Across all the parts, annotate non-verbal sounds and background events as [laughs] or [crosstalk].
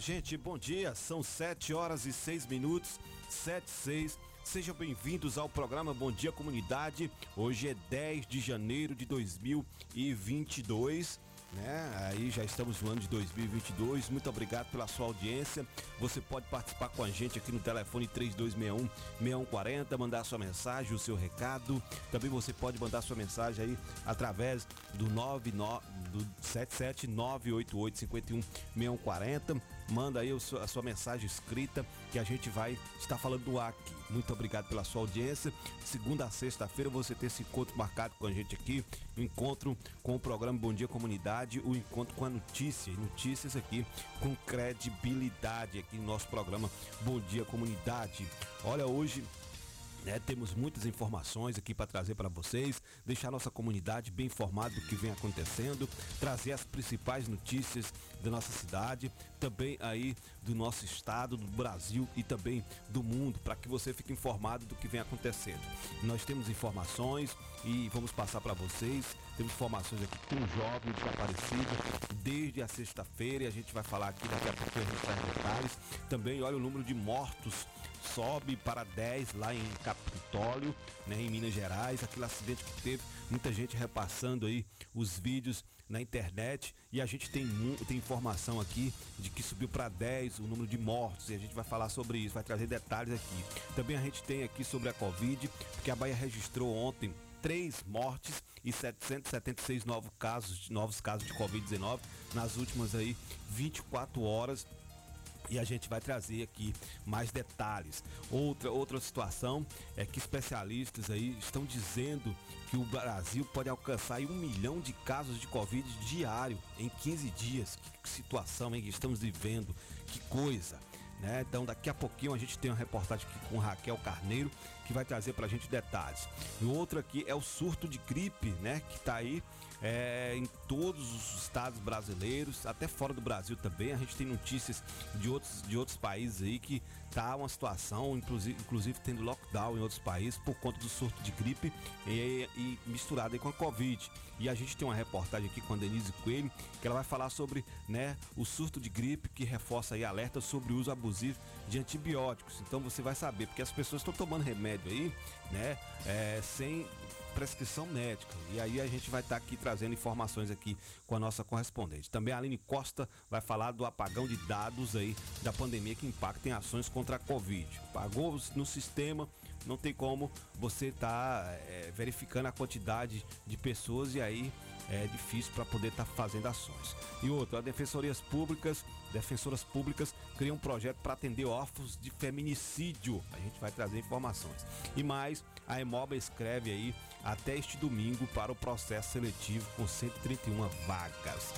Gente, bom dia. São 7 horas e 6 minutos, 7 e 6. Sejam bem-vindos ao programa Bom Dia Comunidade. Hoje é 10 de janeiro de 2022. Né? Aí já estamos no ano de 2022. Muito obrigado pela sua audiência. Você pode participar com a gente aqui no telefone 3261 6140, mandar sua mensagem, o seu recado. Também você pode mandar sua mensagem aí através do 99 do 77988516140. Manda aí a sua mensagem escrita que a gente vai estar falando ar aqui. Muito obrigado pela sua audiência. Segunda a sexta-feira você tem esse encontro marcado com a gente aqui. Encontro com o programa Bom Dia Comunidade, o encontro com a notícia. Notícias aqui com credibilidade aqui no nosso programa Bom Dia Comunidade. Olha, hoje né, temos muitas informações aqui para trazer para vocês, deixar nossa comunidade bem informada do que vem acontecendo, trazer as principais notícias da nossa cidade, também aí do nosso estado, do Brasil e também do mundo, para que você fique informado do que vem acontecendo. Nós temos informações e vamos passar para vocês. Temos informações aqui com um jovem desaparecido desde a sexta-feira e a gente vai falar aqui daqui a pouco a gente traz detalhes. Também olha o número de mortos sobe para 10 lá em Capitólio, né, em Minas Gerais, aquele acidente que teve, muita gente repassando aí os vídeos na internet e a gente tem, tem informação aqui de que subiu para 10 o número de mortos e a gente vai falar sobre isso, vai trazer detalhes aqui. Também a gente tem aqui sobre a Covid, porque a Bahia registrou ontem três mortes e 776 novos casos, novos casos de Covid-19 nas últimas aí 24 horas e a gente vai trazer aqui mais detalhes. Outra, outra situação é que especialistas aí estão dizendo que o Brasil pode alcançar um milhão de casos de Covid diário em 15 dias. Que situação hein, que estamos vivendo, que coisa. Né? Então daqui a pouquinho a gente tem uma reportagem aqui com Raquel Carneiro que vai trazer pra gente detalhes. E outro aqui é o surto de gripe, né? Que tá aí é, em todos os estados brasileiros, até fora do Brasil também. A gente tem notícias de outros, de outros países aí que tá uma situação, inclusive, inclusive tendo lockdown em outros países por conta do surto de gripe e, e misturado com a Covid. E a gente tem uma reportagem aqui com a Denise Coelho, que ela vai falar sobre né, o surto de gripe, que reforça aí alerta sobre o uso abusivo de antibióticos. Então você vai saber, porque as pessoas estão tomando remédio aí, né, é, sem prescrição médica. E aí a gente vai estar aqui trazendo informações aqui com a nossa correspondente. Também a Aline Costa vai falar do apagão de dados aí da pandemia que impacta em ações contra a Covid. Pagou no sistema, não tem como você estar verificando a quantidade de pessoas e aí é difícil para poder estar fazendo ações. E outro, as defensorias públicas, defensoras públicas criam um projeto para atender órfãos de feminicídio. A gente vai trazer informações. E mais, a Emoba escreve aí até este domingo para o processo seletivo com 131 vagas.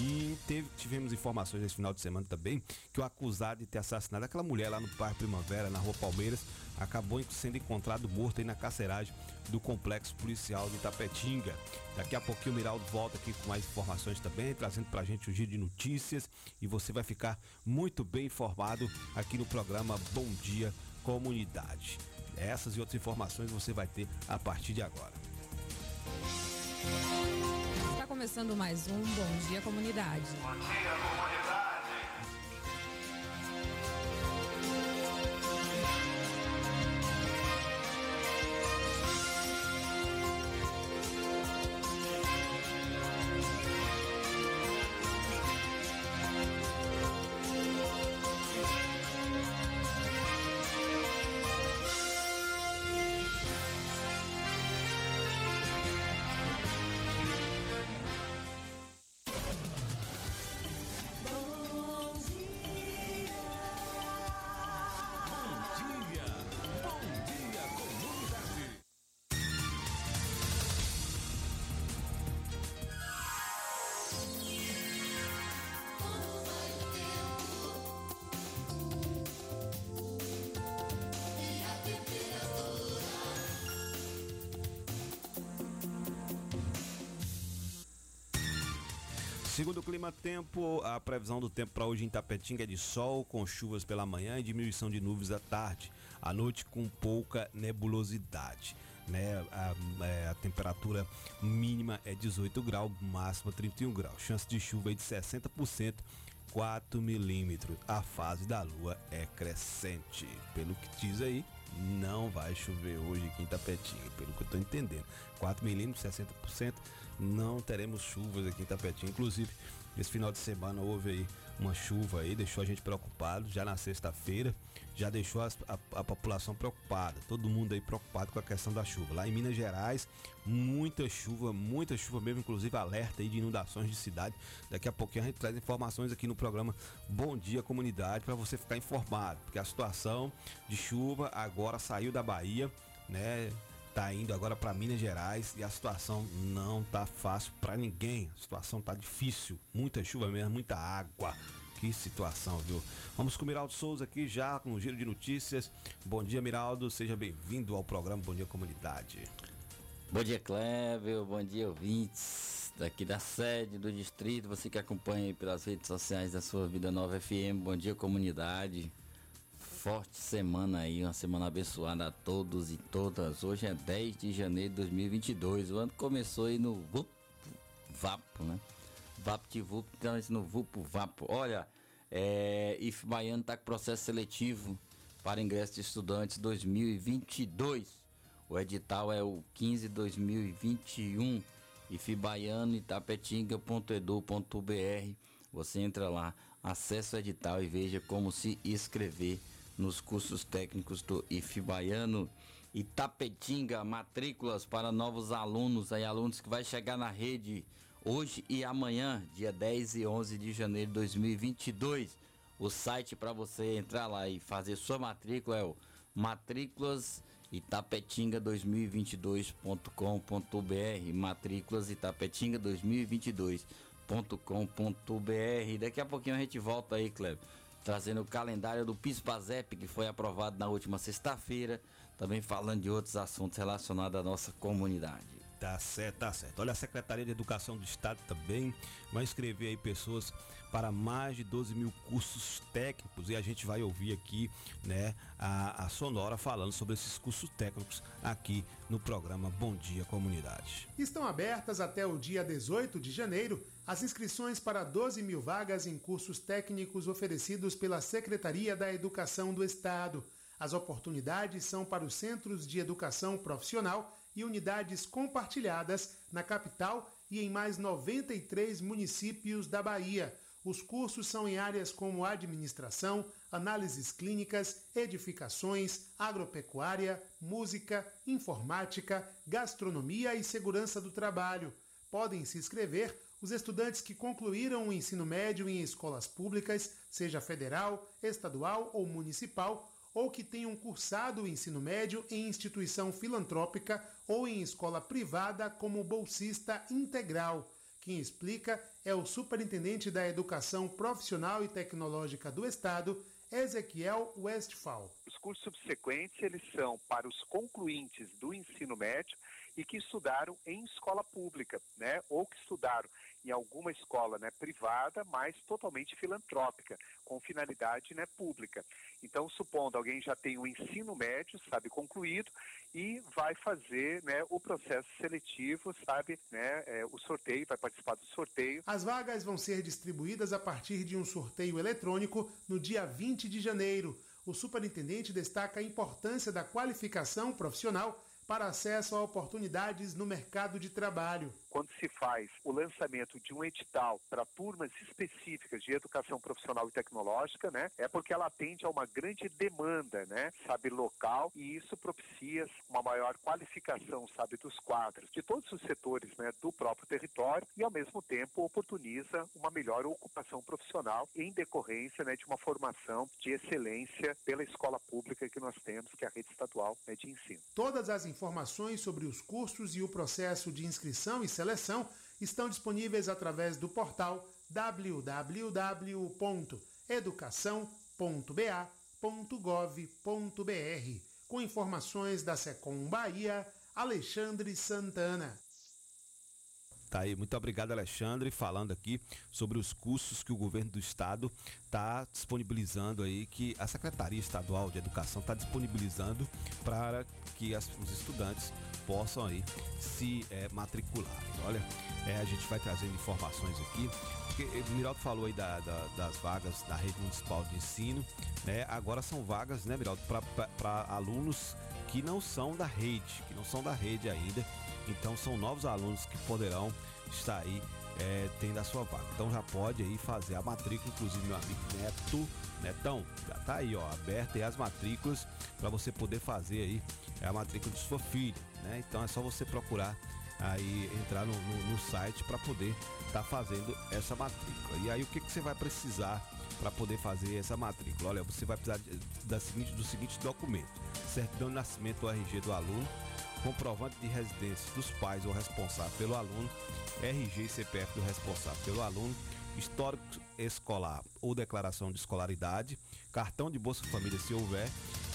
E teve, tivemos informações esse final de semana também que o acusado de ter assassinado aquela mulher lá no Parque Primavera, na Rua Palmeiras, acabou sendo encontrado morto aí na carceragem do complexo policial de Itapetinga. Daqui a pouquinho o Miraldo volta aqui com mais informações também, trazendo pra gente o giro de notícias e você vai ficar muito bem informado aqui no programa Bom Dia Comunidade. Essas e outras informações você vai ter a partir de agora. Está começando mais um Bom Dia Comunidade. Segundo o Clima Tempo, a previsão do tempo para hoje em Tapetinga é de sol, com chuvas pela manhã e diminuição de nuvens à tarde. À noite, com pouca nebulosidade. Né? A, é, a temperatura mínima é 18 graus, máxima 31 graus. Chance de chuva é de 60%. 4 milímetros. A fase da lua é crescente. Pelo que diz aí, não vai chover hoje aqui em Tapetinga, pelo que eu estou entendendo. 4 milímetros, 60%, não teremos chuvas aqui em Tapetinga. Inclusive, esse final de semana houve aí uma chuva aí, deixou a gente preocupado, já na sexta-feira, já deixou a, a, a, população preocupada, todo mundo aí preocupado com a questão da chuva. Lá em Minas Gerais, muita chuva, muita chuva mesmo, inclusive alerta aí de inundações de cidade. Daqui a pouquinho a gente traz informações aqui no programa Bom Dia Comunidade para você ficar informado, porque a situação de chuva agora saiu da Bahia, né? Tá indo agora para Minas Gerais e a situação não tá fácil para ninguém. A situação tá difícil, muita chuva mesmo, muita água. Que situação, viu? Vamos com o Miraldo Souza aqui já com um giro de notícias. Bom dia, Miraldo. Seja bem-vindo ao programa Bom Dia Comunidade. Bom dia, Cleber. Bom dia, ouvintes daqui da sede do distrito. Você que acompanha pelas redes sociais da sua Vida Nova FM. Bom dia, comunidade. Forte semana aí, uma semana abençoada a todos e todas. Hoje é 10 de janeiro de 2022. O ano começou aí no Vapo, né? VaptVup, então no Vupo Vapo. Olha, é, IF Baiano está com processo seletivo para ingresso de estudantes 2022. O edital é o 15 2021. IF Baiano itapetinga.edu.br. Você entra lá, acessa o edital e veja como se inscrever nos cursos técnicos do IF Baiano. Itapetinga, matrículas para novos alunos, aí alunos que vai chegar na rede hoje e amanhã, dia 10 e 11 de janeiro de 2022. O site para você entrar lá e fazer sua matrícula é o matrículasitapetinga2022.com.br matrículasitapetinga2022.com.br Daqui a pouquinho a gente volta aí, Cleber, trazendo o calendário do PISPAZEP que foi aprovado na última sexta-feira, também falando de outros assuntos relacionados à nossa comunidade. Tá certo, tá certo. Olha, a Secretaria de Educação do Estado também vai inscrever aí pessoas para mais de 12 mil cursos técnicos e a gente vai ouvir aqui, né, a, a Sonora falando sobre esses cursos técnicos aqui no programa Bom Dia Comunidade. Estão abertas até o dia 18 de janeiro as inscrições para 12 mil vagas em cursos técnicos oferecidos pela Secretaria da Educação do Estado. As oportunidades são para os centros de educação profissional e unidades compartilhadas na capital e em mais 93 municípios da Bahia. Os cursos são em áreas como administração, análises clínicas, edificações, agropecuária, música, informática, gastronomia e segurança do trabalho. Podem se inscrever os estudantes que concluíram o ensino médio em escolas públicas, seja federal, estadual ou municipal, ou que tenham cursado o ensino médio em instituição filantrópica ou em escola privada como bolsista integral. Quem explica é o Superintendente da Educação Profissional e Tecnológica do Estado, Ezequiel Westphal. Os cursos subsequentes eles são para os concluintes do ensino médio e que estudaram em escola pública, né, ou que estudaram em alguma escola né, privada, mas totalmente filantrópica, com finalidade né, pública. Então, supondo alguém já tem o ensino médio, sabe, concluído, e vai fazer né, o processo seletivo, sabe, né, é, o sorteio, vai participar do sorteio. As vagas vão ser distribuídas a partir de um sorteio eletrônico no dia 20 de janeiro. O superintendente destaca a importância da qualificação profissional para acesso a oportunidades no mercado de trabalho. Quando se faz o lançamento de um edital para turmas específicas de educação profissional e tecnológica, né, é porque ela atende a uma grande demanda, né, sabe, local, e isso propicia uma maior qualificação, sabe, dos quadros de todos os setores, né, do próprio território e ao mesmo tempo oportuniza uma melhor ocupação profissional em decorrência, né, de uma formação de excelência pela escola pública que nós temos, que é a rede estadual né, de ensino. Todas as informações sobre os cursos e o processo de inscrição e seleção estão disponíveis através do portal www.educação.ba.gov.br, com informações da Secom Bahia, Alexandre Santana. Tá aí, muito obrigado, Alexandre, falando aqui sobre os cursos que o governo do estado está disponibilizando aí, que a Secretaria Estadual de Educação está disponibilizando para que as, os estudantes possam aí se é, matricular. Olha, é, a gente vai trazendo informações aqui. Porque o Miraldo falou aí da, da, das vagas da rede municipal de ensino, né? Agora são vagas, né, Miraldo, para alunos que não são da rede, que não são da rede ainda. Então são novos alunos que poderão estar aí é, tendo a sua vaga. Então já pode aí fazer a matrícula, inclusive meu amigo Neto, Netão, já tá aí, ó, aberta aí as matrículas para você poder fazer aí a matrícula de sua filha, né? Então é só você procurar aí entrar no, no, no site para poder estar tá fazendo essa matrícula. E aí o que, que você vai precisar para poder fazer essa matrícula? Olha, você vai precisar da seguinte, do seguinte documento: certidão de nascimento do RG do aluno, comprovante de residência dos pais ou responsável pelo aluno, RG e CPF do responsável pelo aluno, histórico escolar ou declaração de escolaridade, cartão de Bolsa Família se houver,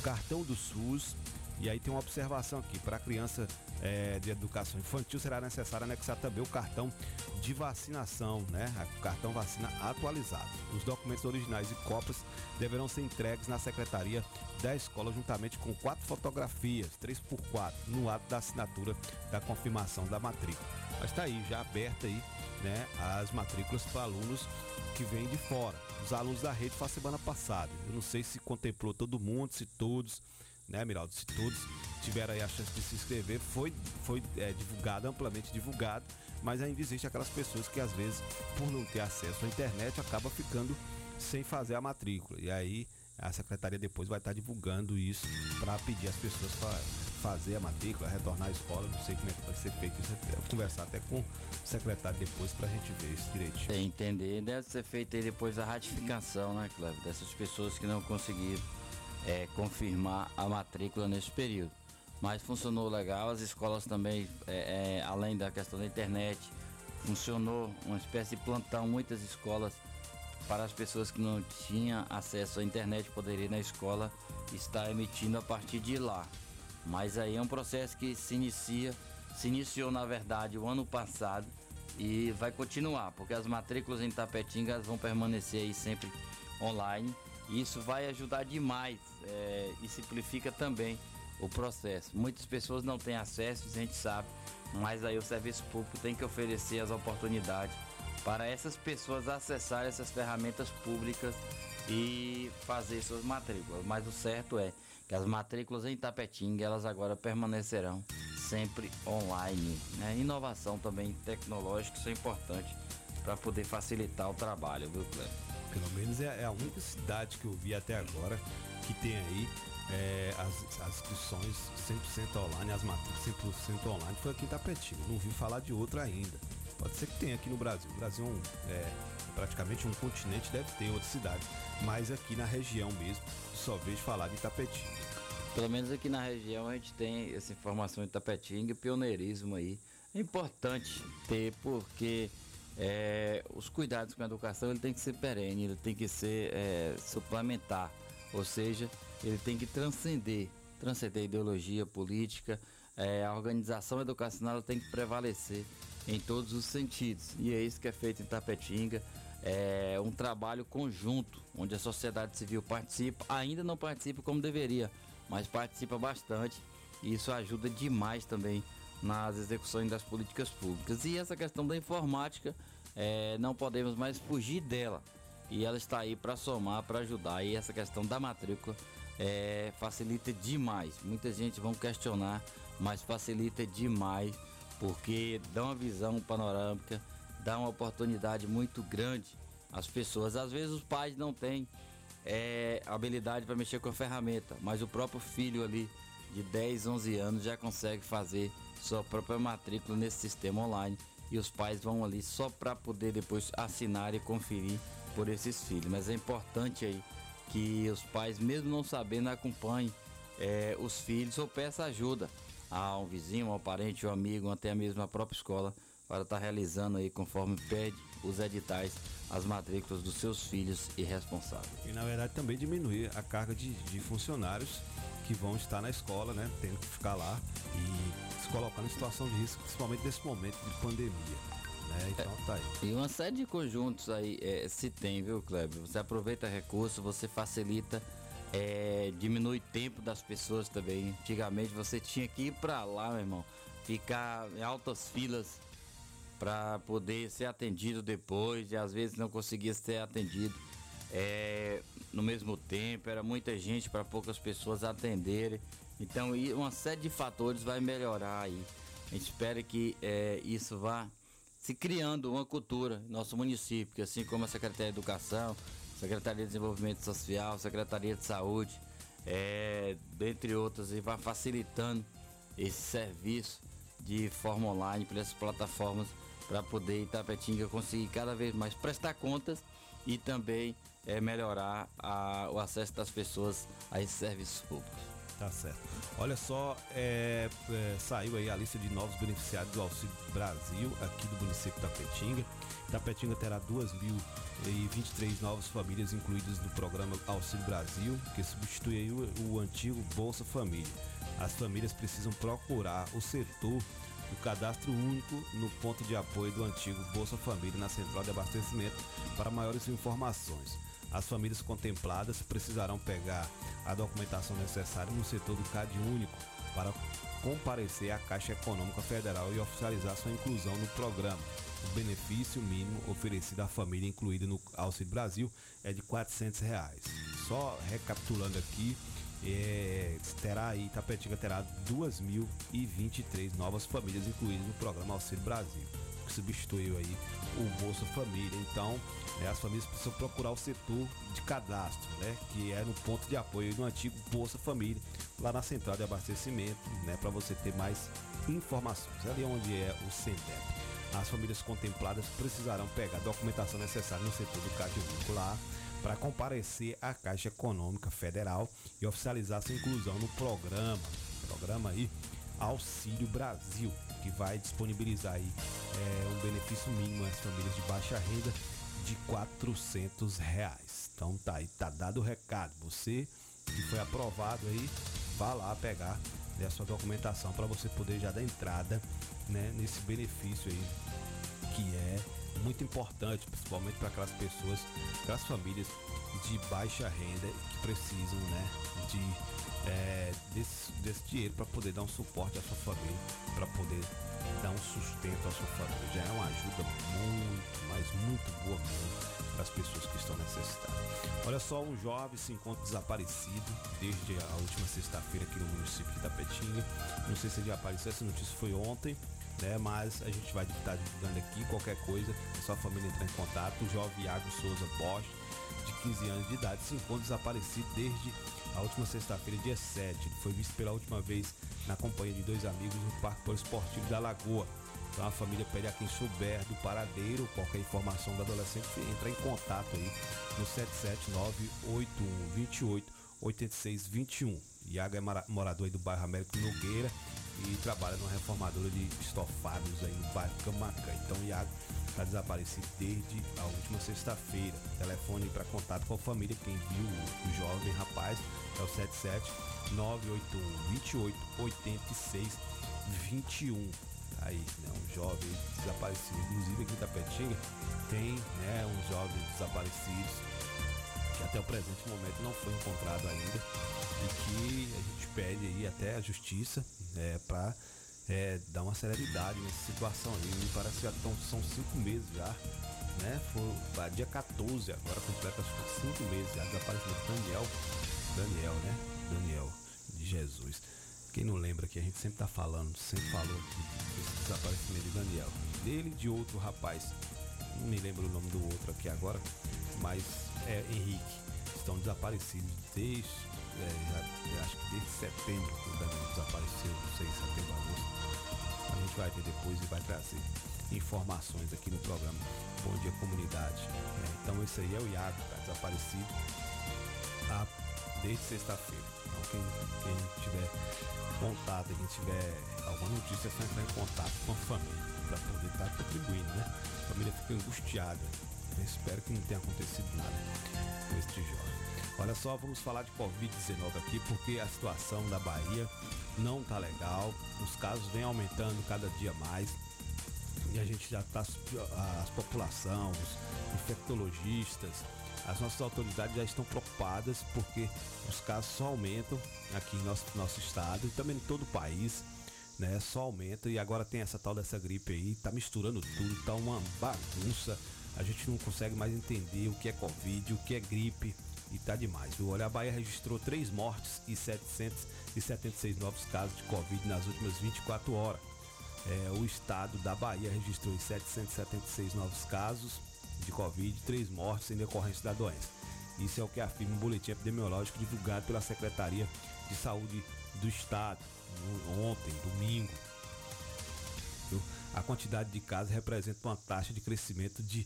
cartão do SUS, e aí tem uma observação aqui, para a criança é, de educação infantil será necessário anexar também o cartão de vacinação, né? O cartão vacina atualizado. Os documentos originais e cópias deverão ser entregues na secretaria da escola juntamente com quatro fotografias, 3x4, no ato da assinatura da confirmação da matrícula. Mas está aí, já aberta aí, né, as matrículas para alunos que vêm de fora. Os alunos da rede foi a semana passada. Eu não sei se contemplou todo mundo, se todos né, Miraldo? Se todos tiveram aí a chance de se inscrever, foi, foi é, divulgado, amplamente divulgado, mas ainda existe aquelas pessoas que às vezes, por não ter acesso à internet, acaba ficando sem fazer a matrícula. E aí a secretaria depois vai estar divulgando isso para pedir às pessoas para fazer a matrícula, retornar à escola, não sei como é que vai ser feito isso, eu vou conversar até com o secretário depois para a gente ver isso direitinho. É, entender, deve ser feito aí depois a ratificação, né, Cleber, dessas pessoas que não conseguiram é, confirmar a matrícula nesse período. Mas funcionou legal, as escolas também, é, é, além da questão da internet, funcionou uma espécie de plantão, muitas escolas para as pessoas que não tinham acesso à internet poderia ir na escola estar emitindo a partir de lá. Mas aí é um processo que se inicia, se iniciou na verdade o ano passado e vai continuar, porque as matrículas em Tapetinga vão permanecer aí sempre online isso vai ajudar demais é, e simplifica também o processo. Muitas pessoas não têm acesso, a gente sabe, mas aí o serviço público tem que oferecer as oportunidades para essas pessoas acessarem essas ferramentas públicas e fazer suas matrículas. Mas o certo é que as matrículas em Tapetinga elas agora permanecerão sempre online. Né? Inovação também tecnológica, isso é importante para poder facilitar o trabalho, viu, Cleber? Pelo menos é, é a única cidade que eu vi até agora que tem aí é, as, as inscrições 100% online, as matrículas 100% online, foi aqui em Tapetinho. Não vi falar de outra ainda. Pode ser que tenha aqui no Brasil. O Brasil é, é praticamente um continente, deve ter outras cidades. Mas aqui na região mesmo, só vejo falar de Tapetinho. Pelo menos aqui na região a gente tem essa informação de Tapetinga, pioneirismo aí. É importante ter, porque é, os cuidados com a educação ele tem que ser perene, ele tem que ser é, suplementar, ou seja, ele tem que transcender, transcender ideologia política, é, a organização educacional tem que prevalecer em todos os sentidos. E é isso que é feito em Tapetinga. É um trabalho conjunto, onde a sociedade civil participa, ainda não participa como deveria, mas participa bastante. E isso ajuda demais também nas execuções das políticas públicas. E essa questão da informática, é, não podemos mais fugir dela. E ela está aí para somar, para ajudar. E essa questão da matrícula é, facilita demais. Muita gente vão questionar, mas facilita demais porque dá uma visão panorâmica, dá uma oportunidade muito grande às pessoas. Às vezes os pais não têm é, habilidade para mexer com a ferramenta, mas o próprio filho ali de 10, 11 anos já consegue fazer sua própria matrícula nesse sistema online e os pais vão ali só para poder depois assinar e conferir por esses filhos. Mas é importante aí que os pais, mesmo não sabendo, acompanhem é, os filhos ou peça ajuda a um vizinho, a um parente, um amigo, até mesmo a própria escola para estar tá realizando aí conforme pede os editais as matrículas dos seus filhos e responsáveis. E na verdade também diminuir a carga de, de funcionários que vão estar na escola, né? Tendo que ficar lá e se colocando em situação de risco, principalmente nesse momento de pandemia. Né? Então tá aí. E uma série de conjuntos aí é, se tem, viu, Kleber? Você aproveita recurso, você facilita, é, diminui o tempo das pessoas também. Antigamente você tinha que ir pra lá, meu irmão, ficar em altas filas para poder ser atendido depois e às vezes não conseguia ser atendido é, no mesmo tempo, era muita gente para poucas pessoas atenderem. Então, uma série de fatores vai melhorar aí. A gente espera que é, isso vá se criando uma cultura no nosso município, que assim como a Secretaria de Educação, Secretaria de Desenvolvimento Social, Secretaria de Saúde, é, dentre outras, e vai facilitando esse serviço de forma online pelas plataformas para poder Itapetinga conseguir cada vez mais prestar contas e também é, melhorar a, o acesso das pessoas a esses serviços públicos. Tá certo. Olha só, é, é, saiu aí a lista de novos beneficiários do Auxílio Brasil aqui do município da Petinga. Tapetinga terá 2.023 novas famílias incluídas no programa Auxílio Brasil, que substitui o, o antigo Bolsa Família. As famílias precisam procurar o setor do cadastro único no ponto de apoio do antigo Bolsa Família na central de abastecimento para maiores informações. As famílias contempladas precisarão pegar a documentação necessária no setor do CAD único para comparecer à Caixa Econômica Federal e oficializar sua inclusão no programa. O benefício mínimo oferecido à família incluída no Auxílio Brasil é de 400 reais. Só recapitulando aqui, é, terá aí, Tapetinga terá 2.023 novas famílias incluídas no programa Auxílio Brasil, que substituiu aí o Bolsa Família. Então, né, as famílias precisam procurar o setor de cadastro, né, que é no ponto de apoio do antigo Bolsa Família, lá na central de abastecimento, né, para você ter mais informações. Ali onde é o CENDEP. As famílias contempladas precisarão pegar a documentação necessária no setor do Cade Único lá para comparecer à Caixa Econômica Federal e oficializar sua inclusão no programa, programa aí Auxílio Brasil, que vai disponibilizar aí é, um benefício mínimo às famílias de baixa renda de 400 reais. Então tá aí, tá dado o recado. Você que foi aprovado aí, vá lá pegar a sua documentação para você poder já dar entrada né, nesse benefício aí que é muito importante, principalmente para aquelas pessoas, aquelas famílias de baixa renda que precisam né, de, é, desse, desse dinheiro para poder dar um suporte à sua família, para poder dar um sustento à sua família. Já é uma ajuda muito, mas muito boa mesmo para as pessoas que estão necessitadas. Olha só, um jovem se encontra desaparecido desde a última sexta-feira aqui no município de Itapetinga. Não sei se ele já apareceu, essa notícia foi ontem, né? Mas a gente vai estar divulgando aqui qualquer coisa, é só a família entrar em contato. O jovem Iago Souza Bosch, de 15 anos de idade, se encontra desaparecido desde a última sexta-feira, dia 7. Ele foi visto pela última vez na companhia de dois amigos no Parque Poliesportivo da Lagoa. Então a família pede a quem souber do paradeiro, qualquer informação do adolescente, entrar em contato aí no 77981288621. Iago é morador aí do bairro Américo Nogueira e trabalha numa reformadora de estofados aí no bairro Camacan. Então o Iago está desaparecido desde a última sexta-feira. Telefone para contato com a família, quem viu o jovem rapaz é o 77 981 28 86 21 aí, né, um jovem desaparecido. Inclusive aqui em Tapetinga tem né, uns jovens desaparecidos até o presente momento não foi encontrado ainda e que a gente pede aí até a justiça é, para é, dar uma celeridade nessa situação aí. Me parece que já tão, são cinco meses já, né? Foi dia 14 agora, completa cinco meses já desapareceu Daniel, Daniel, né? Daniel de Jesus. Quem não lembra que a gente sempre tá falando, sempre falou desse desaparecimento de Daniel. Dele de outro rapaz. Não me lembro o nome do outro aqui agora, mas é Henrique. Estão desaparecidos desde, é, acho que desde setembro que o desapareceu, não sei, setembro, agosto. A gente vai ver depois e vai trazer informações aqui no programa Bom Dia Comunidade. Né? Então esse aí é o Iago, tá desaparecido a, desde sexta-feira. Então quem, quem tiver contato, quem tiver alguma notícia, é só entrar em contato com a família para poder estar tá contribuindo, né? A família fica angustiada. Espero que não tenha acontecido nada com este jovem. Olha só, vamos falar de Covid-19 aqui, porque a situação da Bahia não tá legal. Os casos vêm aumentando cada dia mais. e a gente já está, a população, os infectologistas, as nossas autoridades já estão preocupadas porque os casos só aumentam aqui em nosso, nosso estado e também em todo o país, né? Só aumenta e agora tem essa tal dessa gripe aí, tá misturando tudo, tá uma bagunça. A gente não consegue mais entender o que é Covid, o que é gripe e tá demais. O Olha, a Bahia registrou três mortes e 776 novos casos de Covid nas últimas 24 horas. É, o estado da Bahia registrou 776 novos casos de Covid, três mortes em decorrência da doença. Isso é o que afirma o boletim epidemiológico divulgado pela Secretaria de Saúde do Estado ontem, domingo. A quantidade de casos representa uma taxa de crescimento de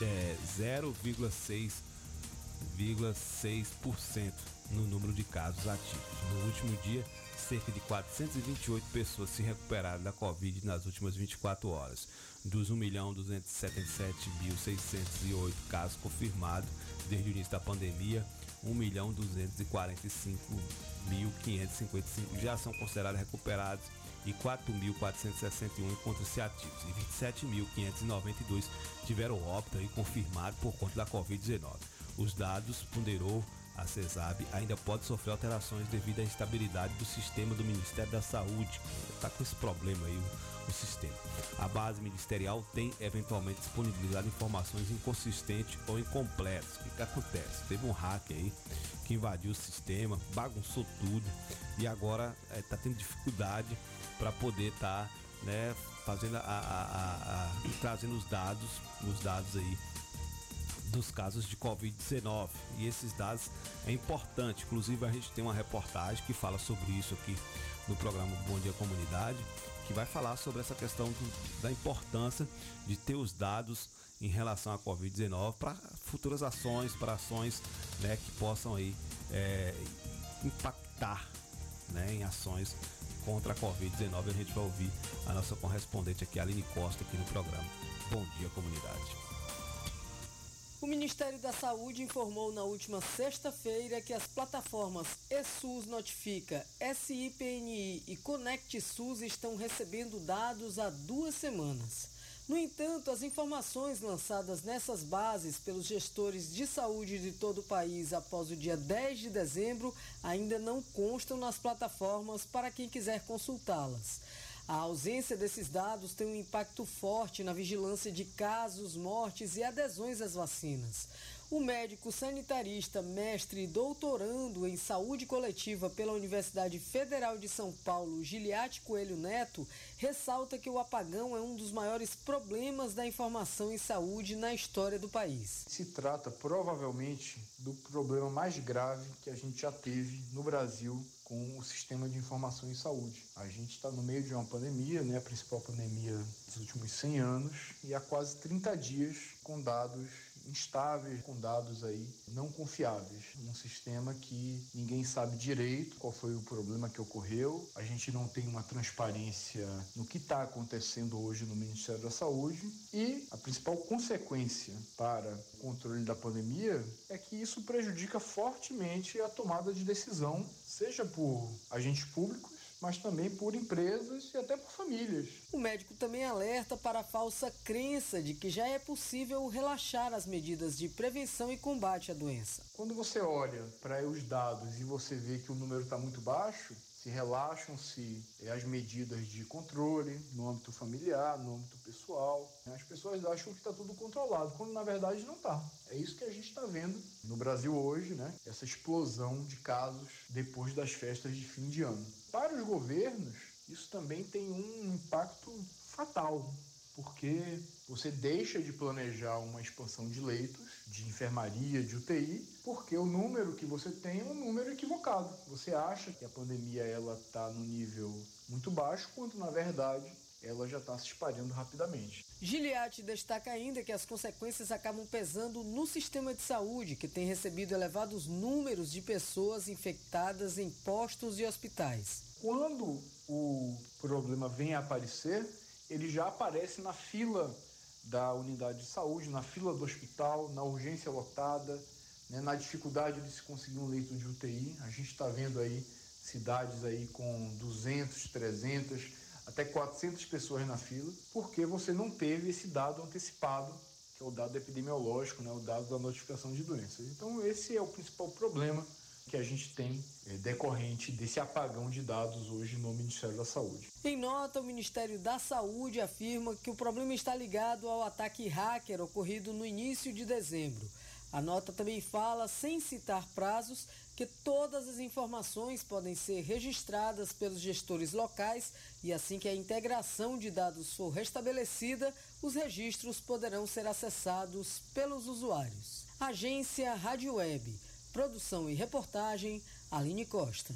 é, 0,6,6% no número de casos ativos. No último dia, cerca de 428 pessoas se recuperaram da Covid nas últimas 24 horas. Dos 1.277.608 casos confirmados desde o início da pandemia, 1.245.555 já são considerados recuperados e 4.461 encontram-se ativos e 27.592 tiveram óbito e confirmado por conta da Covid-19. Os dados ponderou a CESAB ainda pode sofrer alterações devido à instabilidade do sistema do Ministério da Saúde. Está com esse problema aí o, o, sistema. A base ministerial tem eventualmente disponibilizado informações inconsistentes ou incompletas. O que, que acontece? Teve um hack aí que invadiu o sistema, bagunçou tudo e agora está é, tendo dificuldade para poder estar tá, né, fazendo a, a, a, trazendo os dados, os dados aí dos casos de Covid-19. E esses dados é importante. Inclusive a gente tem uma reportagem que fala sobre isso aqui no programa Bom Dia Comunidade, que vai falar sobre essa questão do, da importância de ter os dados em relação à Covid-19 para futuras ações, para ações né, que possam aí é, impactar né, em ações contra a Covid-19. A gente vai ouvir a nossa correspondente aqui, Aline Costa, aqui no programa. Bom dia, comunidade. O Ministério da Saúde informou na última sexta-feira que as plataformas ESUS Notifica, SIPNI e Conect SUS estão recebendo dados há duas semanas. No entanto, as informações lançadas nessas bases pelos gestores de saúde de todo o país após o dia 10 de dezembro ainda não constam nas plataformas para quem quiser consultá-las. A ausência desses dados tem um impacto forte na vigilância de casos, mortes e adesões às vacinas. O médico sanitarista, mestre e doutorando em saúde coletiva pela Universidade Federal de São Paulo, Giliate Coelho Neto, ressalta que o apagão é um dos maiores problemas da informação em saúde na história do país. Se trata provavelmente do problema mais grave que a gente já teve no Brasil com o sistema de informação em saúde. A gente está no meio de uma pandemia, né, a principal pandemia dos últimos 100 anos, e há quase 30 dias com dados instáveis, com dados aí não confiáveis. Um sistema que ninguém sabe direito qual foi o problema que ocorreu. A gente não tem uma transparência no que está acontecendo hoje no Ministério da Saúde. E a principal consequência para o controle da pandemia é que isso prejudica fortemente a tomada de decisão, seja por agentes públicos mas também por empresas e até por famílias. O médico também alerta para a falsa crença de que já é possível relaxar as medidas de prevenção e combate à doença. Quando você olha para os dados e você vê que o número está muito baixo, se relaxam-se eh, as medidas de controle no âmbito familiar, no âmbito pessoal. As pessoas acham que está tudo controlado, quando na verdade não está. É isso que a gente está vendo no Brasil hoje, né? essa explosão de casos depois das festas de fim de ano. Para os governos, isso também tem um impacto fatal, porque você deixa de planejar uma expansão de leitos, de enfermaria, de UTI, porque o número que você tem é um número equivocado. Você acha que a pandemia ela está no nível muito baixo, quando na verdade ela já está se espalhando rapidamente. Giliati destaca ainda que as consequências acabam pesando no sistema de saúde, que tem recebido elevados números de pessoas infectadas em postos e hospitais. Quando o problema vem a aparecer, ele já aparece na fila da unidade de saúde, na fila do hospital, na urgência lotada, né, na dificuldade de se conseguir um leito de UTI. A gente está vendo aí cidades aí com 200, 300, até 400 pessoas na fila, porque você não teve esse dado antecipado, que é o dado epidemiológico, né, o dado da notificação de doenças. Então, esse é o principal problema que a gente tem é, decorrente desse apagão de dados hoje no Ministério da Saúde. Em nota, o Ministério da Saúde afirma que o problema está ligado ao ataque hacker ocorrido no início de dezembro. A nota também fala, sem citar prazos, que todas as informações podem ser registradas pelos gestores locais e assim que a integração de dados for restabelecida, os registros poderão ser acessados pelos usuários. Agência Rádio Web. Produção e reportagem, Aline Costa.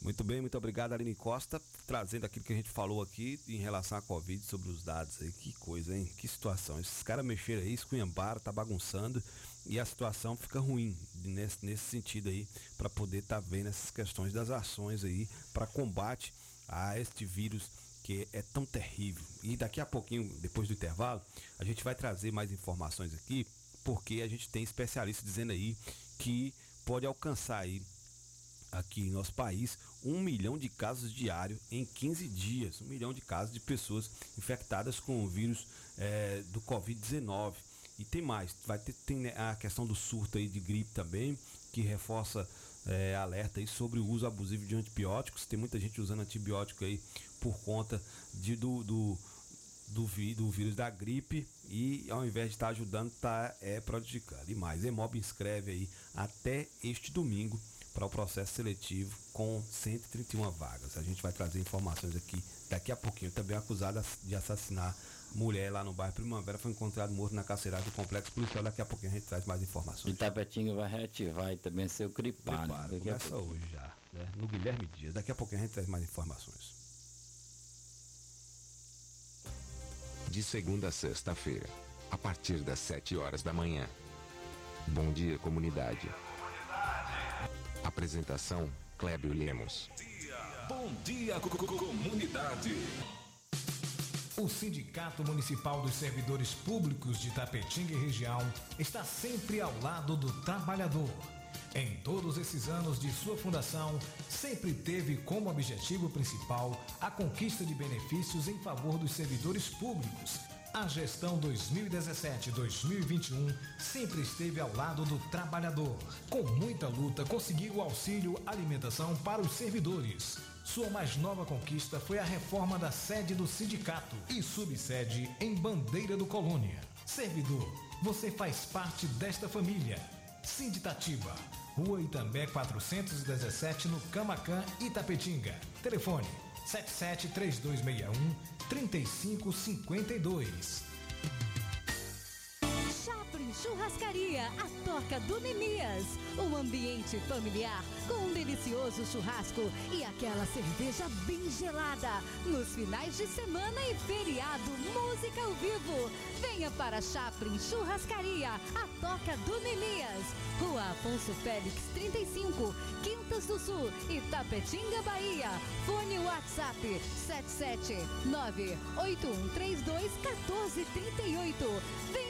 Muito bem, muito obrigado, Aline Costa, trazendo aquilo que a gente falou aqui em relação à Covid, sobre os dados aí. Que coisa, hein? Que situação. Esses caras mexeram aí, escunhambaram, tá bagunçando e a situação fica ruim nesse, nesse sentido aí, para poder estar tá vendo essas questões das ações aí para combate a este vírus que é tão terrível. E daqui a pouquinho, depois do intervalo, a gente vai trazer mais informações aqui, porque a gente tem especialistas dizendo aí que pode alcançar aí aqui em nosso país um milhão de casos diários em 15 dias, um milhão de casos de pessoas infectadas com o vírus é, do Covid-19. E tem mais, vai ter tem né, a questão do surto aí de gripe também, que reforça é, alerta aí sobre o uso abusivo de antibióticos. Tem muita gente usando antibiótico aí por conta de, do, do, do, do vírus da gripe e ao invés de estar ajudando, está é, prejudicando. E mais, Emob inscreve aí até este domingo para o processo seletivo com 131 vagas. A gente vai trazer informações aqui daqui a pouquinho. Também acusada de assassinar mulher lá no bairro Primavera foi encontrado morto na carceragem do complexo policial. Daqui a pouquinho a gente traz mais informações. Itapetinga vai reativar e também ser Cripar. Né? Começa hoje já, né? no Guilherme Dias. Daqui a pouquinho a gente traz mais informações. De segunda a sexta-feira, a partir das 7 horas da manhã. Bom dia, comunidade. Apresentação: Clébio Lemos. Bom dia, comunidade. O Sindicato Municipal dos Servidores Públicos de Tapetinga e região está sempre ao lado do trabalhador. Em todos esses anos de sua fundação, sempre teve como objetivo principal a conquista de benefícios em favor dos servidores públicos. A gestão 2017-2021 sempre esteve ao lado do trabalhador. Com muita luta, conseguiu o auxílio alimentação para os servidores sua mais nova conquista foi a reforma da sede do sindicato e subsede em Bandeira do Colônia. Servidor, você faz parte desta família. Sinditatiba, Rua Itambé 417 no Camacan, Itapetinga. Telefone 773261 3552. Churrascaria, a Toca do Nemias. Um ambiente familiar com um delicioso churrasco e aquela cerveja bem gelada. Nos finais de semana e feriado, música ao vivo. Venha para Chaplin Churrascaria, a Toca do Nemias. Rua Afonso Félix 35, Quintas do Sul, Itapetinga, Bahia. Fone WhatsApp 77981321438. Vem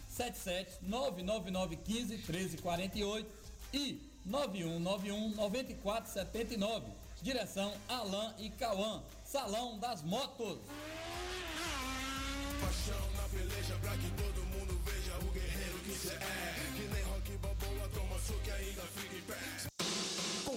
77 99915 1348 e 9191 9479. Direção Alain e Cauã. Salão das Motos. Paixão na peleja pra que todo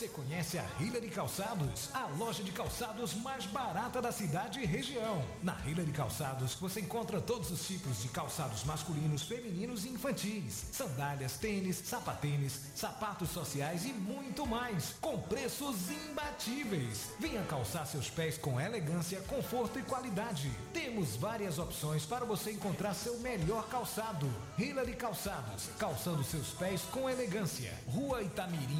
Você conhece a Hillary Calçados, a loja de calçados mais barata da cidade e região. Na Hillary Calçados você encontra todos os tipos de calçados masculinos, femininos e infantis, sandálias, tênis, sapatênis, sapatos sociais e muito mais, com preços imbatíveis. Venha calçar seus pés com elegância, conforto e qualidade. Temos várias opções para você encontrar seu melhor calçado. Hillary Calçados, calçando seus pés com elegância. Rua Itamirim,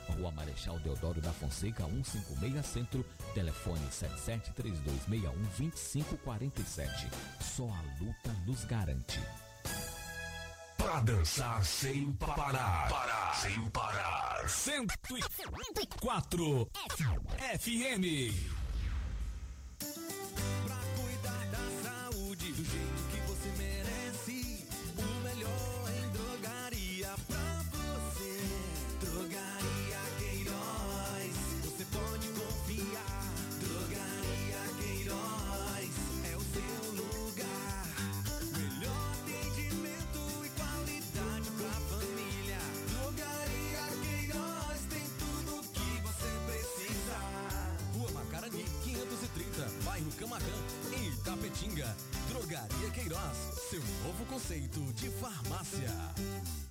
Rua Marechal Deodoro da Fonseca, 156 Centro, telefone 7732612547. Só a luta nos garante. Pra dançar sem parar. Parar. Sem parar. 104 FM. Camacan, em Itapetinga. Drogaria Queiroz, seu novo conceito de farmácia.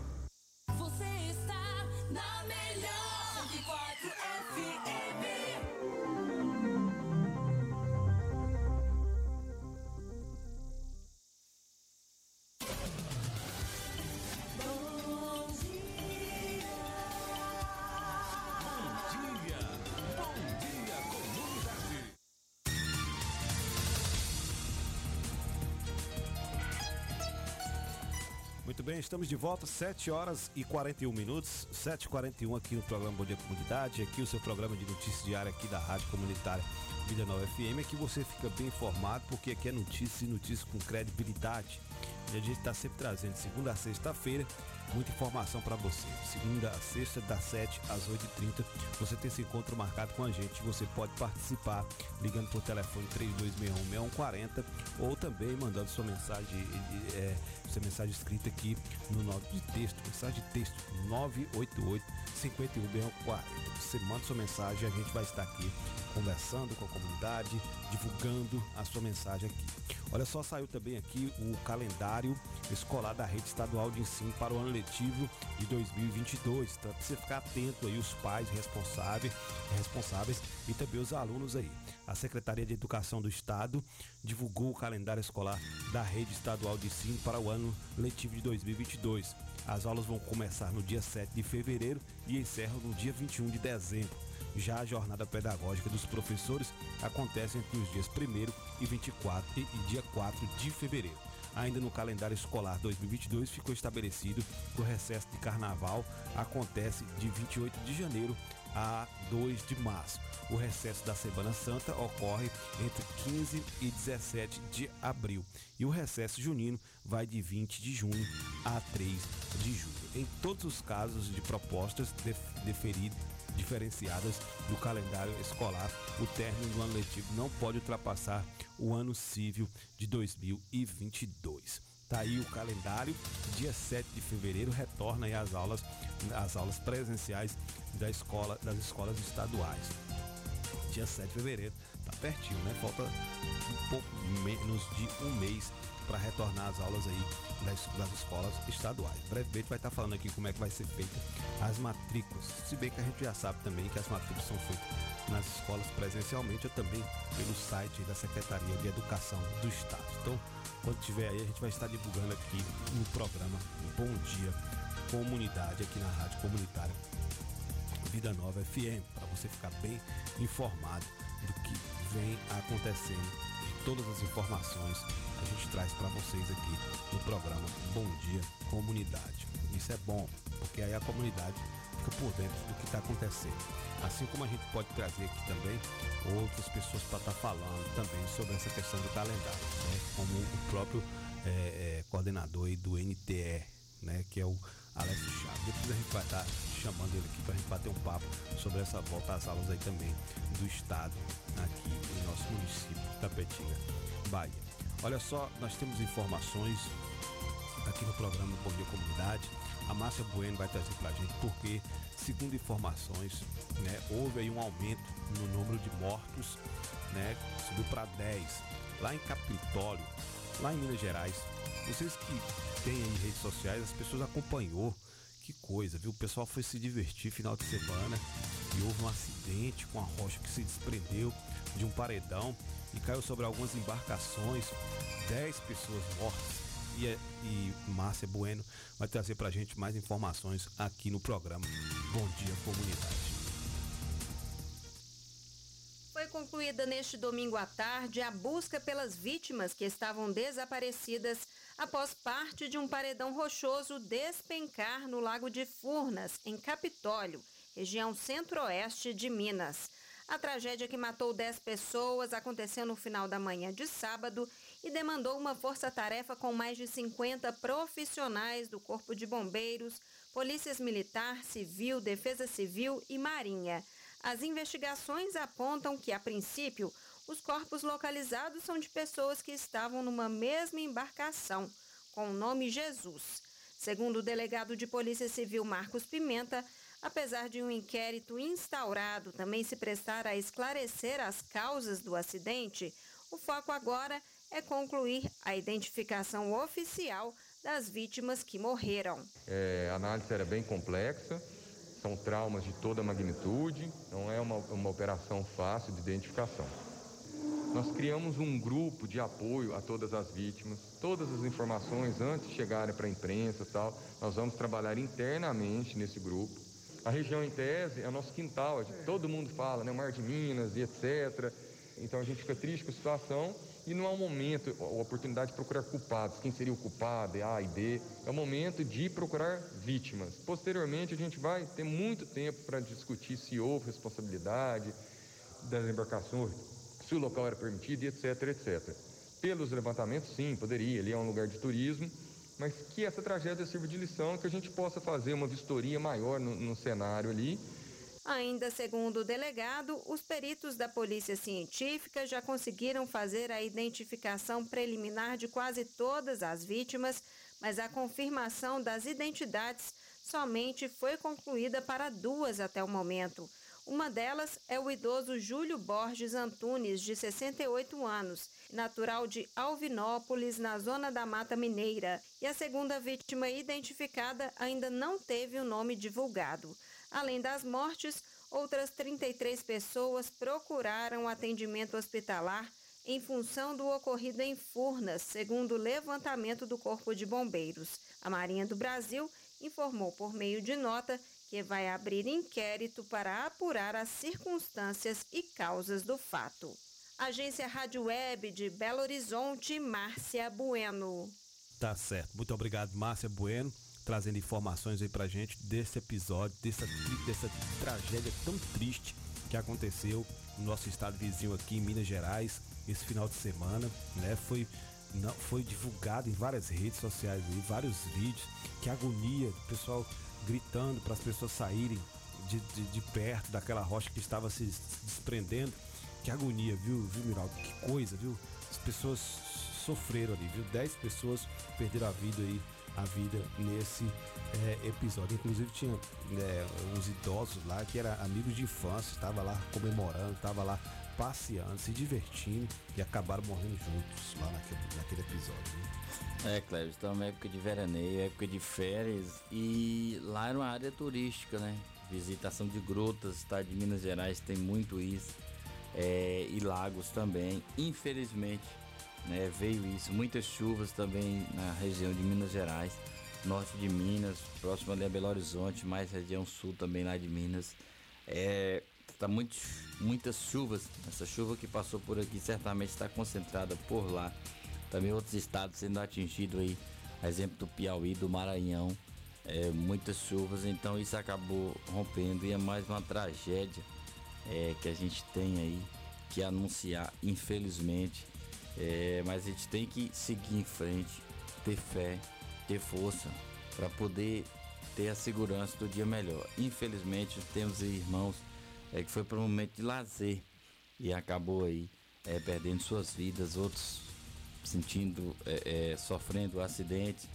Estamos de volta, 7 horas e 41 minutos, 7h41 aqui no programa Bom Dia Comunidade, aqui o seu programa de notícias diária aqui da Rádio Comunitária Vida Nova FM, aqui você fica bem informado, porque aqui é notícia e notícia com credibilidade. E a gente está sempre trazendo, segunda a sexta-feira, muita informação para você. Segunda a sexta, das 7 às 8h30, você tem esse encontro marcado com a gente. Você pode participar ligando por telefone 3261-6140 ou também mandando sua mensagem, é, sua mensagem escrita aqui no nome de texto, mensagem de texto 988 51 Você manda sua mensagem a gente vai estar aqui conversando com a comunidade, divulgando a sua mensagem aqui. Olha só, saiu também aqui o calendário escolar da rede estadual de ensino para o ano letivo de 2022. Então, você ficar atento aí, os pais responsáveis, responsáveis e também os alunos aí. A Secretaria de Educação do Estado divulgou o calendário escolar da rede estadual de ensino para o ano letivo de 2022. As aulas vão começar no dia 7 de fevereiro e encerram no dia 21 de dezembro. Já a jornada pedagógica dos professores acontece entre os dias 1 e 24 e, e dia 4 de fevereiro. Ainda no calendário escolar 2022 ficou estabelecido que o recesso de carnaval acontece de 28 de janeiro a 2 de março. O recesso da Semana Santa ocorre entre 15 e 17 de abril. E o recesso junino vai de 20 de junho a 3 de julho. Em todos os casos de propostas deferidas diferenciadas do calendário escolar, o término do ano letivo não pode ultrapassar o ano civil de 2022. Tá aí o calendário, dia 7 de fevereiro retorna aí as aulas, as aulas presenciais da escola, das escolas estaduais. Dia 7 de fevereiro, tá pertinho, né? Falta um pouco menos de um mês para retornar as aulas aí das, das, escolas estaduais. Brevemente vai estar tá falando aqui como é que vai ser feita as matrículas. Se bem que a gente já sabe também que as matrículas são feitas nas escolas presencialmente ou também pelo site da Secretaria de Educação do Estado. Então, quando tiver aí, a gente vai estar divulgando aqui no programa Bom Dia Comunidade aqui na Rádio Comunitária Vida Nova FM, para você ficar bem informado do que vem acontecendo, todas as informações a gente traz para vocês aqui no programa Bom Dia Comunidade. Isso é bom, porque aí a comunidade fica por dentro do que está acontecendo. Assim como a gente pode trazer aqui também outras pessoas para estar tá falando também sobre essa questão do calendário, né? como o próprio é, é, coordenador do NTE, né? que é o Alessio Chaves. Depois a gente vai estar tá chamando ele aqui para a gente bater um papo sobre essa volta às aulas aí também do estado aqui em nosso município, Tapetinga, Bahia. Olha só, nós temos informações aqui no programa Bom Dia Comunidade. A Márcia Bueno vai trazer para a gente porque, segundo informações, né, houve aí um aumento no número de mortos, né, subiu para 10 lá em Capitólio, lá em Minas Gerais. Vocês que têm aí redes sociais, as pessoas acompanhou. Que coisa, viu? O pessoal foi se divertir final de semana e houve um acidente com a rocha que se desprendeu de um paredão e caiu sobre algumas embarcações, 10 pessoas mortas. E, é, e Márcia Bueno vai trazer para a gente mais informações aqui no programa Bom Dia Comunidade. Foi concluída neste domingo à tarde a busca pelas vítimas que estavam desaparecidas após parte de um paredão rochoso despencar no Lago de Furnas, em Capitólio, região centro-oeste de Minas. A tragédia que matou 10 pessoas aconteceu no final da manhã de sábado e demandou uma força-tarefa com mais de 50 profissionais do Corpo de Bombeiros, Polícias Militar, Civil, Defesa Civil e Marinha. As investigações apontam que, a princípio, os corpos localizados são de pessoas que estavam numa mesma embarcação, com o nome Jesus. Segundo o delegado de Polícia Civil Marcos Pimenta, Apesar de um inquérito instaurado também se prestar a esclarecer as causas do acidente, o foco agora é concluir a identificação oficial das vítimas que morreram. É, a análise era bem complexa, são traumas de toda magnitude, não é uma, uma operação fácil de identificação. Nós criamos um grupo de apoio a todas as vítimas, todas as informações antes de chegarem para a imprensa tal, nós vamos trabalhar internamente nesse grupo a região em tese é o nosso quintal, todo mundo fala, né? O Mar de Minas e etc. Então a gente fica triste com a situação e não é um momento, a oportunidade de procurar culpados, quem seria o culpado, é A e B, é o momento de procurar vítimas. Posteriormente a gente vai ter muito tempo para discutir se houve responsabilidade das embarcações, se o local era permitido, etc, etc. Pelos levantamentos, sim, poderia, ele é um lugar de turismo, mas que essa tragédia sirva de lição, que a gente possa fazer uma vistoria maior no, no cenário ali Ainda segundo o delegado, os peritos da Polícia Científica já conseguiram fazer a identificação preliminar de quase todas as vítimas, mas a confirmação das identidades somente foi concluída para duas até o momento. Uma delas é o idoso Júlio Borges Antunes, de 68 anos, natural de Alvinópolis, na zona da Mata Mineira, e a segunda vítima identificada ainda não teve o nome divulgado. Além das mortes, outras 33 pessoas procuraram atendimento hospitalar em função do ocorrido em Furnas, segundo o levantamento do Corpo de Bombeiros. A Marinha do Brasil informou por meio de nota que vai abrir inquérito para apurar as circunstâncias e causas do fato. Agência Rádio Web de Belo Horizonte, Márcia Bueno. Tá certo. Muito obrigado, Márcia Bueno trazendo informações aí pra gente desse episódio, dessa, dessa tragédia tão triste que aconteceu no nosso estado vizinho aqui em Minas Gerais esse final de semana, né? Foi não, foi divulgado em várias redes sociais aí, vários vídeos, que agonia, o pessoal gritando para as pessoas saírem de, de, de, perto daquela rocha que estava se desprendendo. Que agonia, viu, viu, Miraldo? Que coisa, viu? As pessoas sofreram ali, viu? Dez pessoas perderam a vida aí a vida nesse é, episódio. Inclusive tinha é, uns idosos lá que eram amigos de infância, estava lá comemorando, estava lá passeando, se divertindo e acabaram morrendo juntos lá naquele, naquele episódio. Né? É, Cléber, estamos na época de veraneio, época de férias e lá era uma área turística, né? Visitação de grutas, estado de Minas Gerais tem muito isso. É, e lagos também. Infelizmente, né, veio isso, muitas chuvas também na região de Minas Gerais, norte de Minas, próximo ali a Belo Horizonte, mais região sul também lá de Minas. É, tá muito, muitas chuvas, essa chuva que passou por aqui certamente está concentrada por lá. Também outros estados sendo atingidos aí, exemplo do Piauí, do Maranhão, é, muitas chuvas, então isso acabou rompendo e é mais uma tragédia é, que a gente tem aí que anunciar, infelizmente. É, mas a gente tem que seguir em frente, ter fé, ter força para poder ter a segurança do dia melhor. Infelizmente temos irmãos é, que foi para um momento de lazer e acabou aí é, perdendo suas vidas, outros sentindo, é, é sofrendo um acidente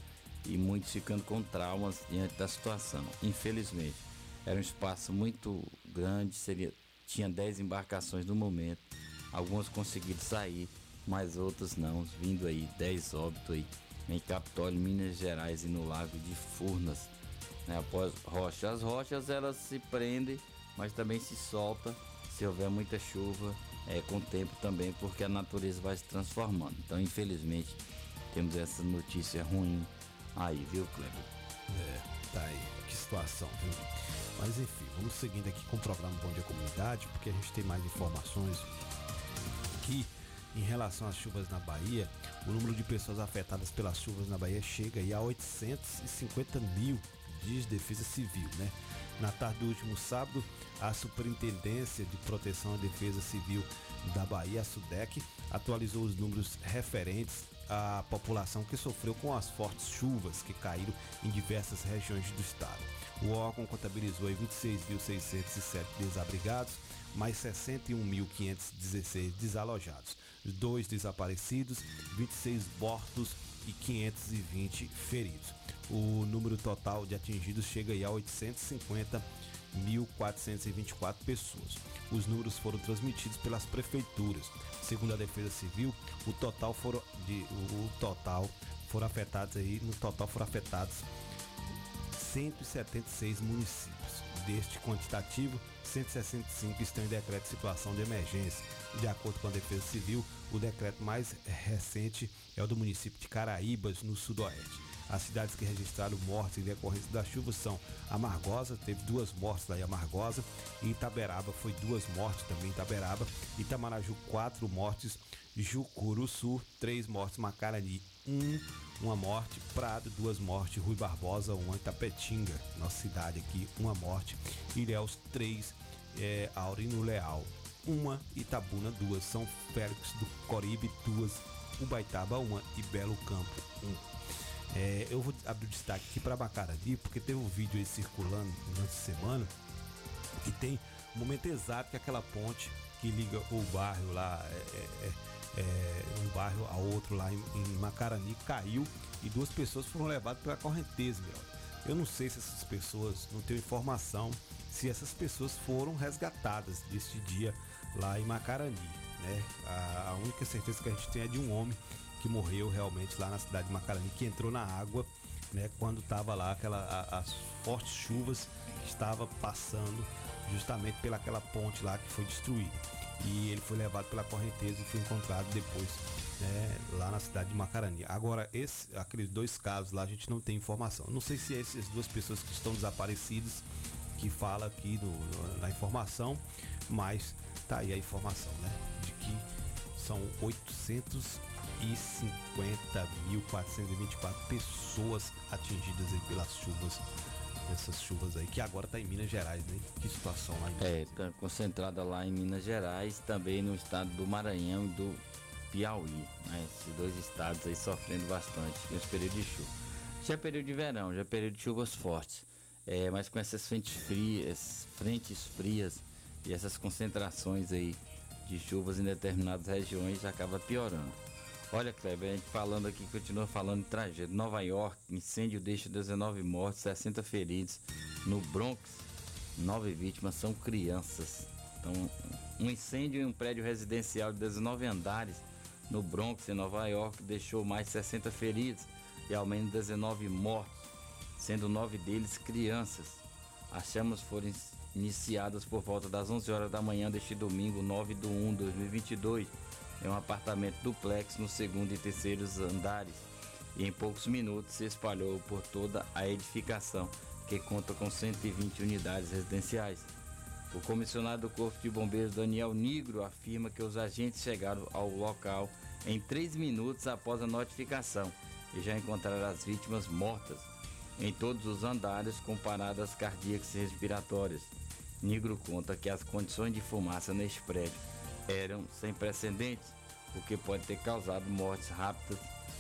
e muitos ficando com traumas diante da situação. Infelizmente, era um espaço muito grande, seria, tinha 10 embarcações no momento, algumas conseguiram sair mas outros não, vindo aí 10 óbitos aí em Capitólio, Minas Gerais e no Lago de Furnas, né, após rochas. As rochas elas se prendem, mas também se solta se houver muita chuva, é, com o tempo também, porque a natureza vai se transformando. Então, infelizmente, temos essa notícia ruim aí, viu, Kleber? É, tá aí, que situação, viu? Mas enfim, vamos seguindo aqui com o programa Bom Dia Comunidade, porque a gente tem mais informações aqui em relação às chuvas na Bahia, o número de pessoas afetadas pelas chuvas na Bahia chega a 850 mil, diz Defesa Civil, né? Na tarde do último sábado, a Superintendência de Proteção e Defesa Civil da Bahia, a SUDEC, atualizou os números referentes à população que sofreu com as fortes chuvas que caíram em diversas regiões do estado. O órgão contabilizou 26.607 desabrigados, mais 61.516 desalojados dois desaparecidos, 26 mortos e 520 feridos. O número total de atingidos chega a 850.424 pessoas. Os números foram transmitidos pelas prefeituras. Segundo a Defesa Civil, o total foram de, o total foram afetados aí, no total foram afetados 176 municípios. Deste quantitativo, 165 estão em decreto de situação de emergência. De acordo com a Defesa Civil, o decreto mais recente é o do município de Caraíbas, no Sudoeste. As cidades que registraram mortes em decorrência da chuva são Amargosa, teve duas mortes em Amargosa, e Itaberaba foi duas mortes também em Itaberaba, Itamaraju quatro mortes, Jucuruçu três mortes, Macarani um, uma morte, Prado duas mortes, Rui Barbosa uma. Itapetinga, nossa cidade aqui uma morte, Ilhéus três, é, Aurino Leal uma, Itabuna duas, São Félix do Coribe duas, Ubaitaba uma. E Belo Campo um. É, eu vou abrir o destaque aqui para Bacaradi, porque teve um vídeo aí circulando durante a semana que tem o momento exato que aquela ponte que liga o bairro lá, é, é, é, um bairro a outro lá em, em, Macarani caiu e duas pessoas foram levadas pela correnteza, meu. Eu não sei se essas pessoas, não tenho informação se essas pessoas foram resgatadas deste dia lá em Macarani, né? A, a única certeza que a gente tem é de um homem que morreu realmente lá na cidade de Macarani, que entrou na água, né, quando estava lá aquela, a, as fortes chuvas que estava passando justamente pelaquela ponte lá que foi destruída. E ele foi levado pela correnteza e foi encontrado depois né, lá na cidade de Macarani. Agora, esse, aqueles dois casos lá a gente não tem informação. Não sei se é essas duas pessoas que estão desaparecidas que fala aqui do, na informação, mas tá aí a informação, né? De que são 800 e 50.424 pessoas atingidas pelas chuvas essas chuvas aí, que agora tá em Minas Gerais, né? Que situação lá em Minas É, tá concentrada lá em Minas Gerais, também no estado do Maranhão e do Piauí, né? Esses dois estados aí sofrendo bastante nesse período de chuva. Já é período de verão, já é período de chuvas fortes. É, mas com essas frentes frias, frentes frias e essas concentrações aí de chuvas em determinadas regiões acaba piorando. Olha, Kleber, a gente falando aqui, continua falando de tragédia. Nova York, incêndio deixa 19 mortos, 60 feridos. No Bronx, nove vítimas são crianças. Então, um incêndio em um prédio residencial de 19 andares no Bronx, em Nova York, deixou mais 60 feridos e ao menos 19 mortos, sendo nove deles crianças. As chamas foram iniciadas por volta das 11 horas da manhã deste domingo, 9 de 1 de 2022 é um apartamento duplex no segundo e terceiros andares e em poucos minutos se espalhou por toda a edificação, que conta com 120 unidades residenciais. O comissionado do Corpo de Bombeiros Daniel Nigro afirma que os agentes chegaram ao local em três minutos após a notificação e já encontraram as vítimas mortas em todos os andares com paradas cardíacas e respiratórias. Nigro conta que as condições de fumaça neste prédio eram sem precedentes, o que pode ter causado mortes rápidas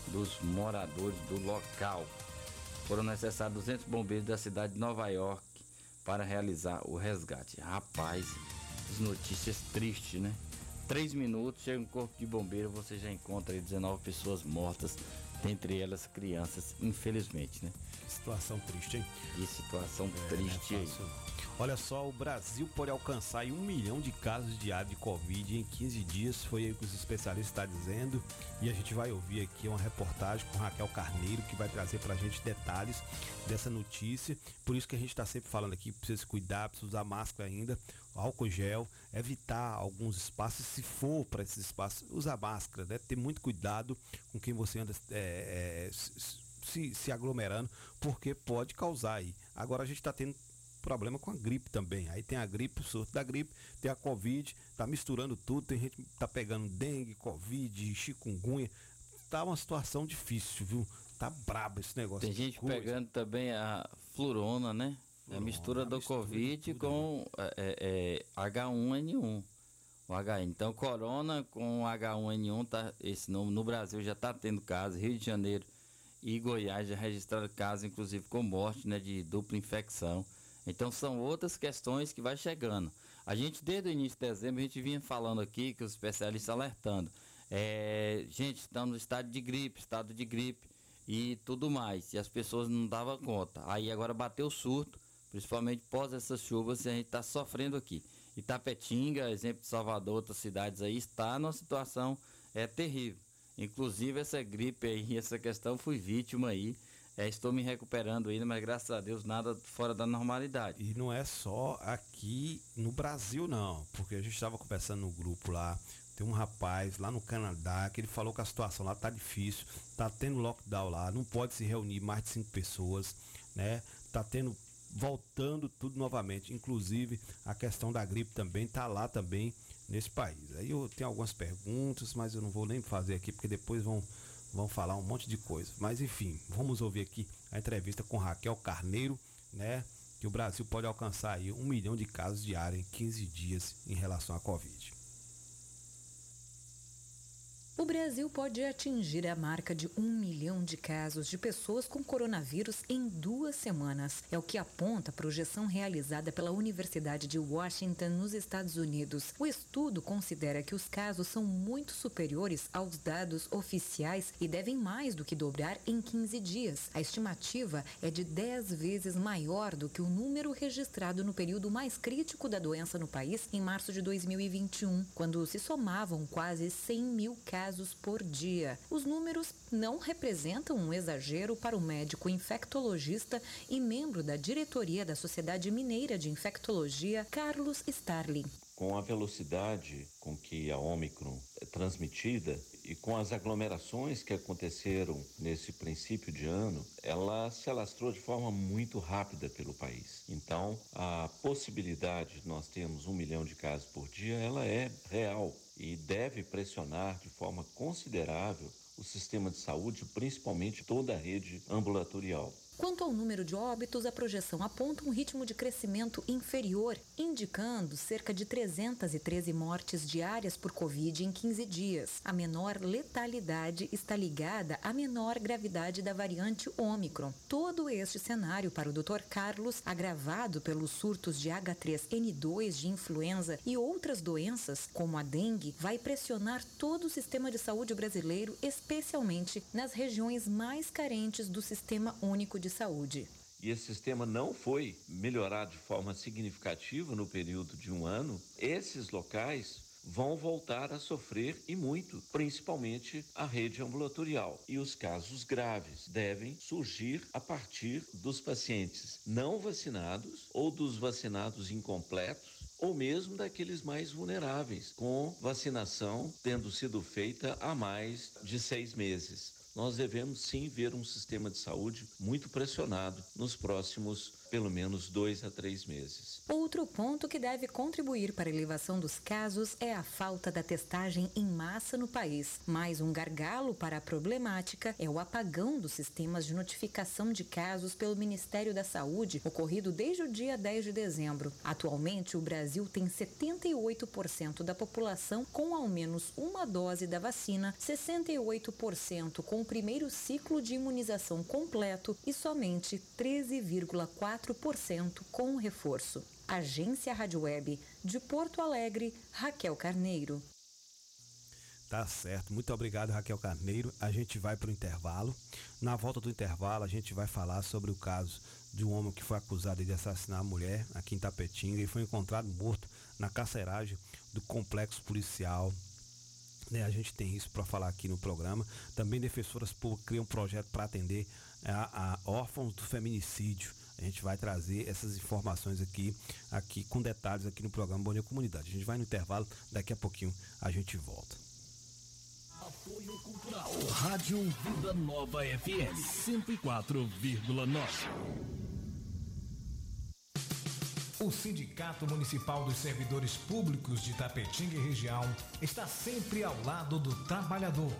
dos moradores do local. Foram necessários 200 bombeiros da cidade de Nova York para realizar o resgate. Rapaz, as notícias tristes, né? Três minutos, chega um corpo de bombeiro, você já encontra aí 19 pessoas mortas, dentre elas crianças, infelizmente, né? Situação triste, hein? Que situação É, triste não é aí. Olha só, o Brasil pode alcançar um milhão de casos diários de Covid em 15 dias, foi aí o que os especialistas estão dizendo. E a gente vai ouvir aqui uma reportagem com Raquel Carneiro, que vai trazer pra gente detalhes dessa notícia. Por isso que a gente está sempre falando aqui, precisa se cuidar, precisa usar máscara ainda, álcool gel, evitar alguns espaços, se for para esses espaços, usar máscara, né? Ter muito cuidado com quem você anda é, é, se, se aglomerando, porque pode causar aí. Agora a gente está tendo problema com a gripe também. Aí tem a gripe, o surto da gripe, tem a Covid, tá misturando tudo, tem gente que tá pegando dengue, Covid, chikungunya. Tá uma situação difícil, viu? Tá brabo esse negócio. Tem gente coisa. pegando também a flurona, né? a mistura do Covid com é, é, H1N1. O H, então, corona com H1N1, tá, esse no, no Brasil já está tendo casos. Rio de Janeiro e Goiás já registraram casos, inclusive com morte né, de dupla infecção. Então, são outras questões que vai chegando. A gente, desde o início de dezembro, a gente vinha falando aqui, que os especialistas alertando. É, gente, estamos no estado de gripe, estado de gripe e tudo mais. E as pessoas não davam conta. Aí agora bateu o surto, principalmente pós essas chuvas, e a gente está sofrendo aqui. Itapetinga, exemplo de Salvador, outras cidades aí, está numa situação é, terrível. Inclusive essa gripe aí, essa questão, fui vítima aí. É, estou me recuperando ainda, mas graças a Deus nada fora da normalidade. E não é só aqui no Brasil, não, porque a gente estava conversando no grupo lá Tem um rapaz lá no Canadá que ele falou que a situação lá tá difícil, tá tendo lockdown lá, não pode se reunir mais de cinco pessoas, né? Tá tendo voltando tudo novamente, inclusive a questão da gripe também tá lá também nesse país. Aí eu tenho algumas perguntas, mas eu não vou nem fazer aqui porque depois vão vão falar um monte de coisa. Mas enfim, vamos ouvir aqui a entrevista com Raquel Carneiro, né? Que o Brasil pode alcançar aí um milhão de casos diários em 15 dias em relação à Covid. O Brasil pode atingir a marca de um milhão de casos de pessoas com coronavírus em duas semanas. É o que aponta a projeção realizada pela Universidade de Washington, nos Estados Unidos. O estudo considera que os casos são muito superiores aos dados oficiais e devem mais do que dobrar em 15 dias. A estimativa é de 10 vezes maior do que o número registrado no período mais crítico da doença no país, em março de 2021, quando se somavam quase 100 mil casos casos por dia. Os números não representam um exagero para o médico infectologista e membro da diretoria da Sociedade Mineira de Infectologia, Carlos Starling. Com a velocidade com que a Omicron é transmitida e com as aglomerações que aconteceram nesse princípio de ano, ela se alastrou de forma muito rápida pelo país. Então, a possibilidade de nós termos um milhão de casos por dia, ela é real e deve pressionar de forma considerável o sistema de saúde, principalmente toda a rede ambulatorial. Quanto ao número de óbitos, a projeção aponta um ritmo de crescimento inferior, indicando cerca de 313 mortes diárias por Covid em 15 dias. A menor letalidade está ligada à menor gravidade da variante Ômicron. Todo este cenário para o Dr. Carlos, agravado pelos surtos de H3N2 de influenza e outras doenças, como a dengue, vai pressionar todo o sistema de saúde brasileiro, especialmente nas regiões mais carentes do Sistema Único de de saúde. E esse sistema não foi melhorado de forma significativa no período de um ano, esses locais vão voltar a sofrer e muito, principalmente a rede ambulatorial. E os casos graves devem surgir a partir dos pacientes não vacinados ou dos vacinados incompletos ou mesmo daqueles mais vulneráveis, com vacinação tendo sido feita há mais de seis meses nós devemos sim ver um sistema de saúde muito pressionado nos próximos pelo menos dois a três meses. Outro ponto que deve contribuir para a elevação dos casos é a falta da testagem em massa no país. Mais um gargalo para a problemática é o apagão dos sistemas de notificação de casos pelo Ministério da Saúde, ocorrido desde o dia 10 de dezembro. Atualmente, o Brasil tem 78% da população com ao menos uma dose da vacina, 68% com o primeiro ciclo de imunização completo e somente 13,4% com reforço. Agência Rádio Web de Porto Alegre, Raquel Carneiro. Tá certo. Muito obrigado, Raquel Carneiro. A gente vai para o intervalo. Na volta do intervalo, a gente vai falar sobre o caso de um homem que foi acusado de assassinar a mulher aqui em Tapetinga e foi encontrado morto na carceragem do complexo policial. Né, a gente tem isso para falar aqui no programa. Também defensoras públicas criam um projeto para atender a, a órfãos do feminicídio. A gente vai trazer essas informações aqui, aqui com detalhes aqui no programa Bom Dia Comunidade. A gente vai no intervalo, daqui a pouquinho a gente volta. Apoio Cultural. Rádio Vida Nova FM 104,9. O Sindicato Municipal dos Servidores Públicos de Tapetinga e região está sempre ao lado do trabalhador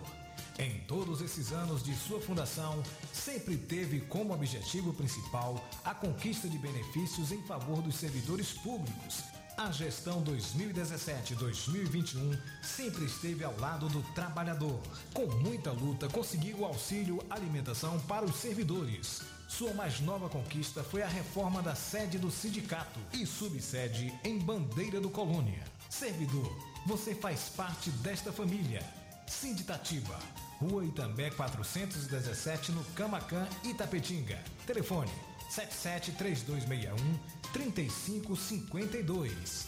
em todos esses anos de sua fundação, sempre teve como objetivo principal a conquista de benefícios em favor dos servidores públicos. A gestão 2017-2021 sempre esteve ao lado do trabalhador. Com muita luta, conseguiu auxílio alimentação para os servidores. Sua mais nova conquista foi a reforma da sede do sindicato e subsede em Bandeira do Colônia. Servidor, você faz parte desta família. Sinditativa Rua Itambé 417, no Camacan, Itapetinga. Telefone 773261 3552.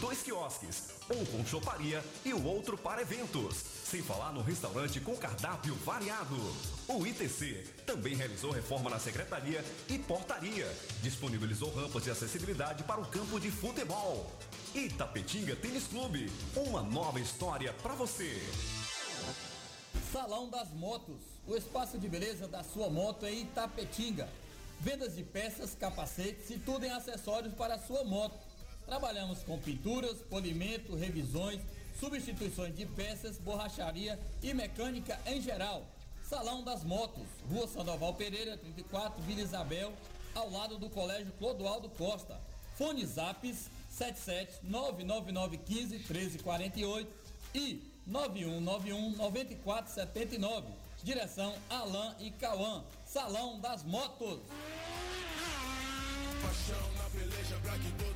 dois quiosques, um com choparia e o outro para eventos. Sem falar no restaurante com cardápio variado. O ITC também realizou reforma na secretaria e portaria. Disponibilizou rampas de acessibilidade para o campo de futebol. Itapetinga Tênis Clube, uma nova história para você. Salão das Motos, o espaço de beleza da sua moto em Itapetinga. Vendas de peças, capacetes e tudo em acessórios para a sua moto. Trabalhamos com pinturas, polimento, revisões, substituições de peças, borracharia e mecânica em geral. Salão das Motos, Rua Sandoval Pereira, 34, Vila Isabel, ao lado do Colégio Clodoaldo Costa. Fone Zaps 77 99915 1348 e 9191 9479. Direção Alain e Cauã. Salão das Motos. Paixão na peleja pra que todo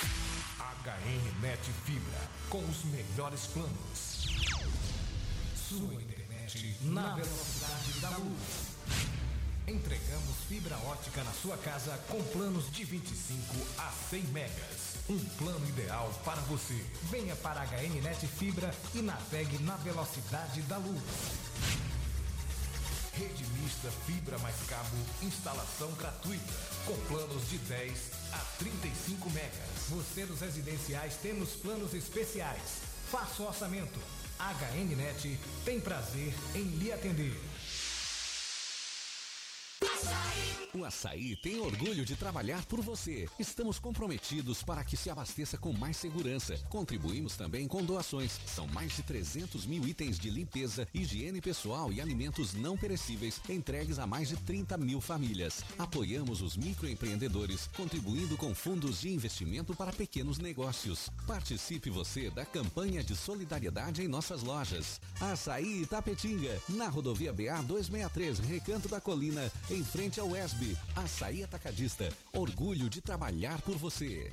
HN Net Fibra, com os melhores planos. Sua internet na velocidade da luz. Entregamos fibra ótica na sua casa com planos de 25 a 100 megas. Um plano ideal para você. Venha para a HNnet Fibra e navegue na velocidade da luz. Rede mista fibra mais cabo, instalação gratuita, com planos de 10 a 35 megas. Você dos residenciais temos planos especiais. Faça o orçamento. HNnet tem prazer em lhe atender. O Açaí tem orgulho de trabalhar por você. Estamos comprometidos para que se abasteça com mais segurança. Contribuímos também com doações. São mais de 300 mil itens de limpeza, higiene pessoal e alimentos não perecíveis entregues a mais de 30 mil famílias. Apoiamos os microempreendedores, contribuindo com fundos de investimento para pequenos negócios. Participe você da campanha de solidariedade em nossas lojas. Açaí Itapetinga, na rodovia BA 263, Recanto da Colina, em frente ao ESB. Açaí Atacadista. Orgulho de trabalhar por você.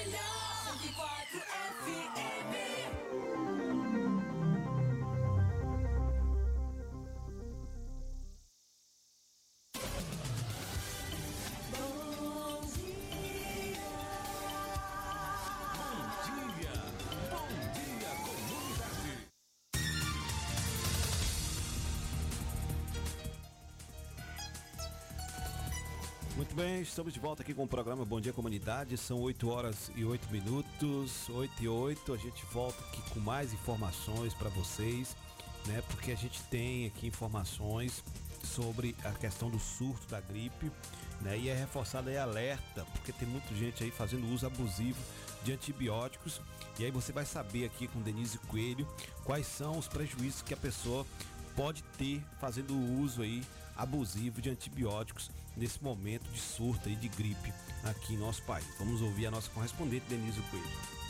bem, estamos de volta aqui com o programa Bom Dia Comunidade. São 8 horas e 8 minutos, 8 e 8. A gente volta aqui com mais informações para vocês, né? Porque a gente tem aqui informações sobre a questão do surto da gripe, né? E é reforçado aí alerta, porque tem muita gente aí fazendo uso abusivo de antibióticos. E aí você vai saber aqui com Denise Coelho quais são os prejuízos que a pessoa pode ter fazendo o uso aí abusivo de antibióticos nesse momento de surto aí de gripe aqui em nosso país. Vamos ouvir a nossa correspondente Denise Coelho.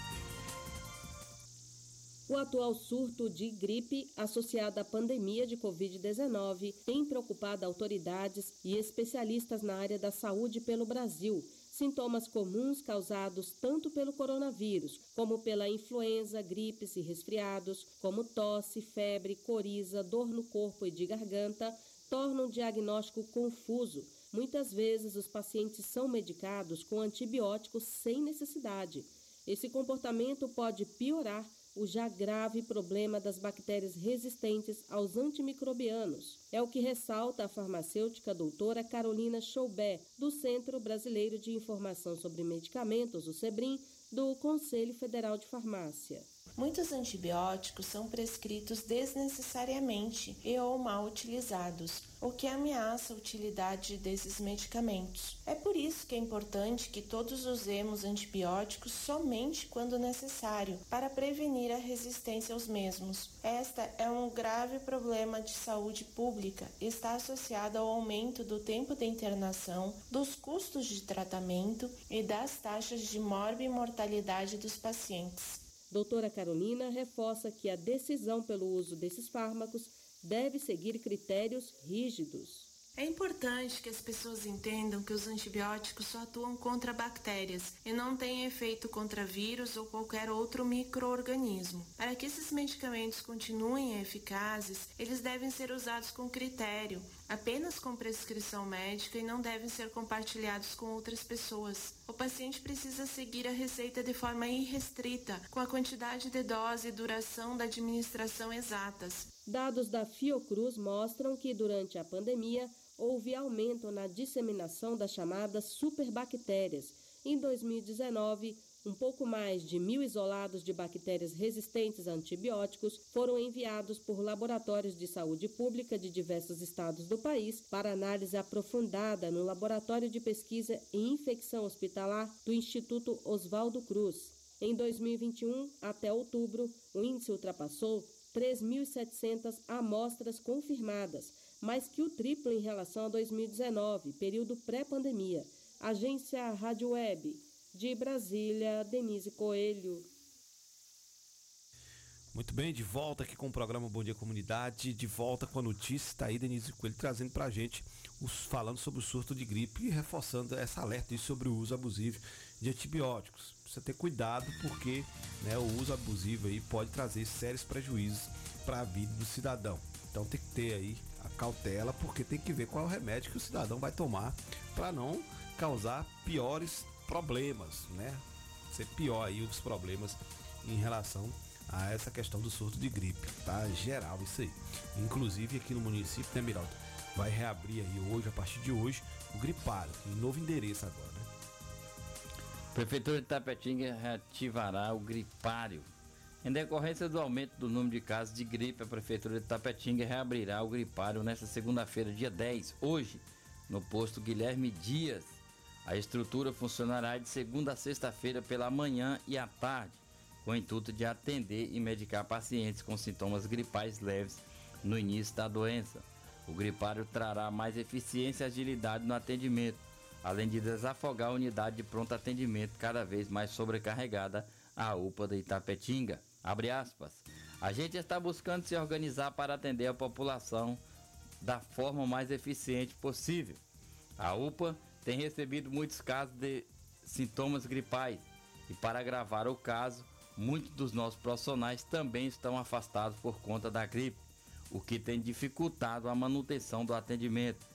O atual surto de gripe associado à pandemia de Covid-19 tem preocupado autoridades e especialistas na área da saúde pelo Brasil. Sintomas comuns causados tanto pelo coronavírus como pela influenza, gripes e resfriados, como tosse, febre, coriza, dor no corpo e de garganta, tornam o diagnóstico confuso. Muitas vezes os pacientes são medicados com antibióticos sem necessidade. Esse comportamento pode piorar o já grave problema das bactérias resistentes aos antimicrobianos. É o que ressalta a farmacêutica doutora Carolina Choubet, do Centro Brasileiro de Informação sobre Medicamentos, o SEBRIM, do Conselho Federal de Farmácia. Muitos antibióticos são prescritos desnecessariamente e ou mal utilizados, o que ameaça a utilidade desses medicamentos. É por isso que é importante que todos usemos antibióticos somente quando necessário, para prevenir a resistência aos mesmos. Esta é um grave problema de saúde pública e está associado ao aumento do tempo de internação, dos custos de tratamento e das taxas de morbimortalidade dos pacientes. Doutora Carolina reforça que a decisão pelo uso desses fármacos deve seguir critérios rígidos. É importante que as pessoas entendam que os antibióticos só atuam contra bactérias e não têm efeito contra vírus ou qualquer outro microorganismo. Para que esses medicamentos continuem eficazes, eles devem ser usados com critério, apenas com prescrição médica e não devem ser compartilhados com outras pessoas. O paciente precisa seguir a receita de forma irrestrita, com a quantidade de dose e duração da administração exatas. Dados da Fiocruz mostram que durante a pandemia houve aumento na disseminação das chamadas superbactérias. Em 2019, um pouco mais de mil isolados de bactérias resistentes a antibióticos foram enviados por laboratórios de saúde pública de diversos estados do país para análise aprofundada no Laboratório de Pesquisa em Infecção Hospitalar do Instituto Oswaldo Cruz. Em 2021, até outubro, o índice ultrapassou 3.700 amostras confirmadas, mais que o triplo em relação a 2019, período pré-pandemia. Agência Rádio Web. De Brasília, Denise Coelho. Muito bem, de volta aqui com o programa Bom Dia Comunidade, de volta com a notícia, está aí Denise Coelho trazendo pra gente, os, falando sobre o surto de gripe e reforçando essa alerta sobre o uso abusivo de antibióticos. Precisa ter cuidado porque né, o uso abusivo aí pode trazer sérios prejuízos para a vida do cidadão. Então tem que ter aí a cautela, porque tem que ver qual é o remédio que o cidadão vai tomar para não causar piores problemas, né? Ser pior aí os problemas em relação a essa questão do surto de gripe, tá? Geral isso aí. Inclusive aqui no município, né, Miraldo? Vai reabrir aí hoje, a partir de hoje, o gripário, em novo endereço agora, né? Prefeitura de Tapetinga reativará o gripário. Em decorrência do aumento do número de casos de gripe, a Prefeitura de Tapetinga reabrirá o gripário nesta segunda-feira, dia 10, hoje, no posto Guilherme Dias. A estrutura funcionará de segunda a sexta-feira pela manhã e à tarde, com o intuito de atender e medicar pacientes com sintomas gripais leves no início da doença. O gripário trará mais eficiência e agilidade no atendimento, além de desafogar a unidade de pronto atendimento cada vez mais sobrecarregada, a UPA de Itapetinga. Abre aspas. A gente está buscando se organizar para atender a população da forma mais eficiente possível. A UPA tem recebido muitos casos de sintomas gripais e para agravar o caso, muitos dos nossos profissionais também estão afastados por conta da gripe, o que tem dificultado a manutenção do atendimento.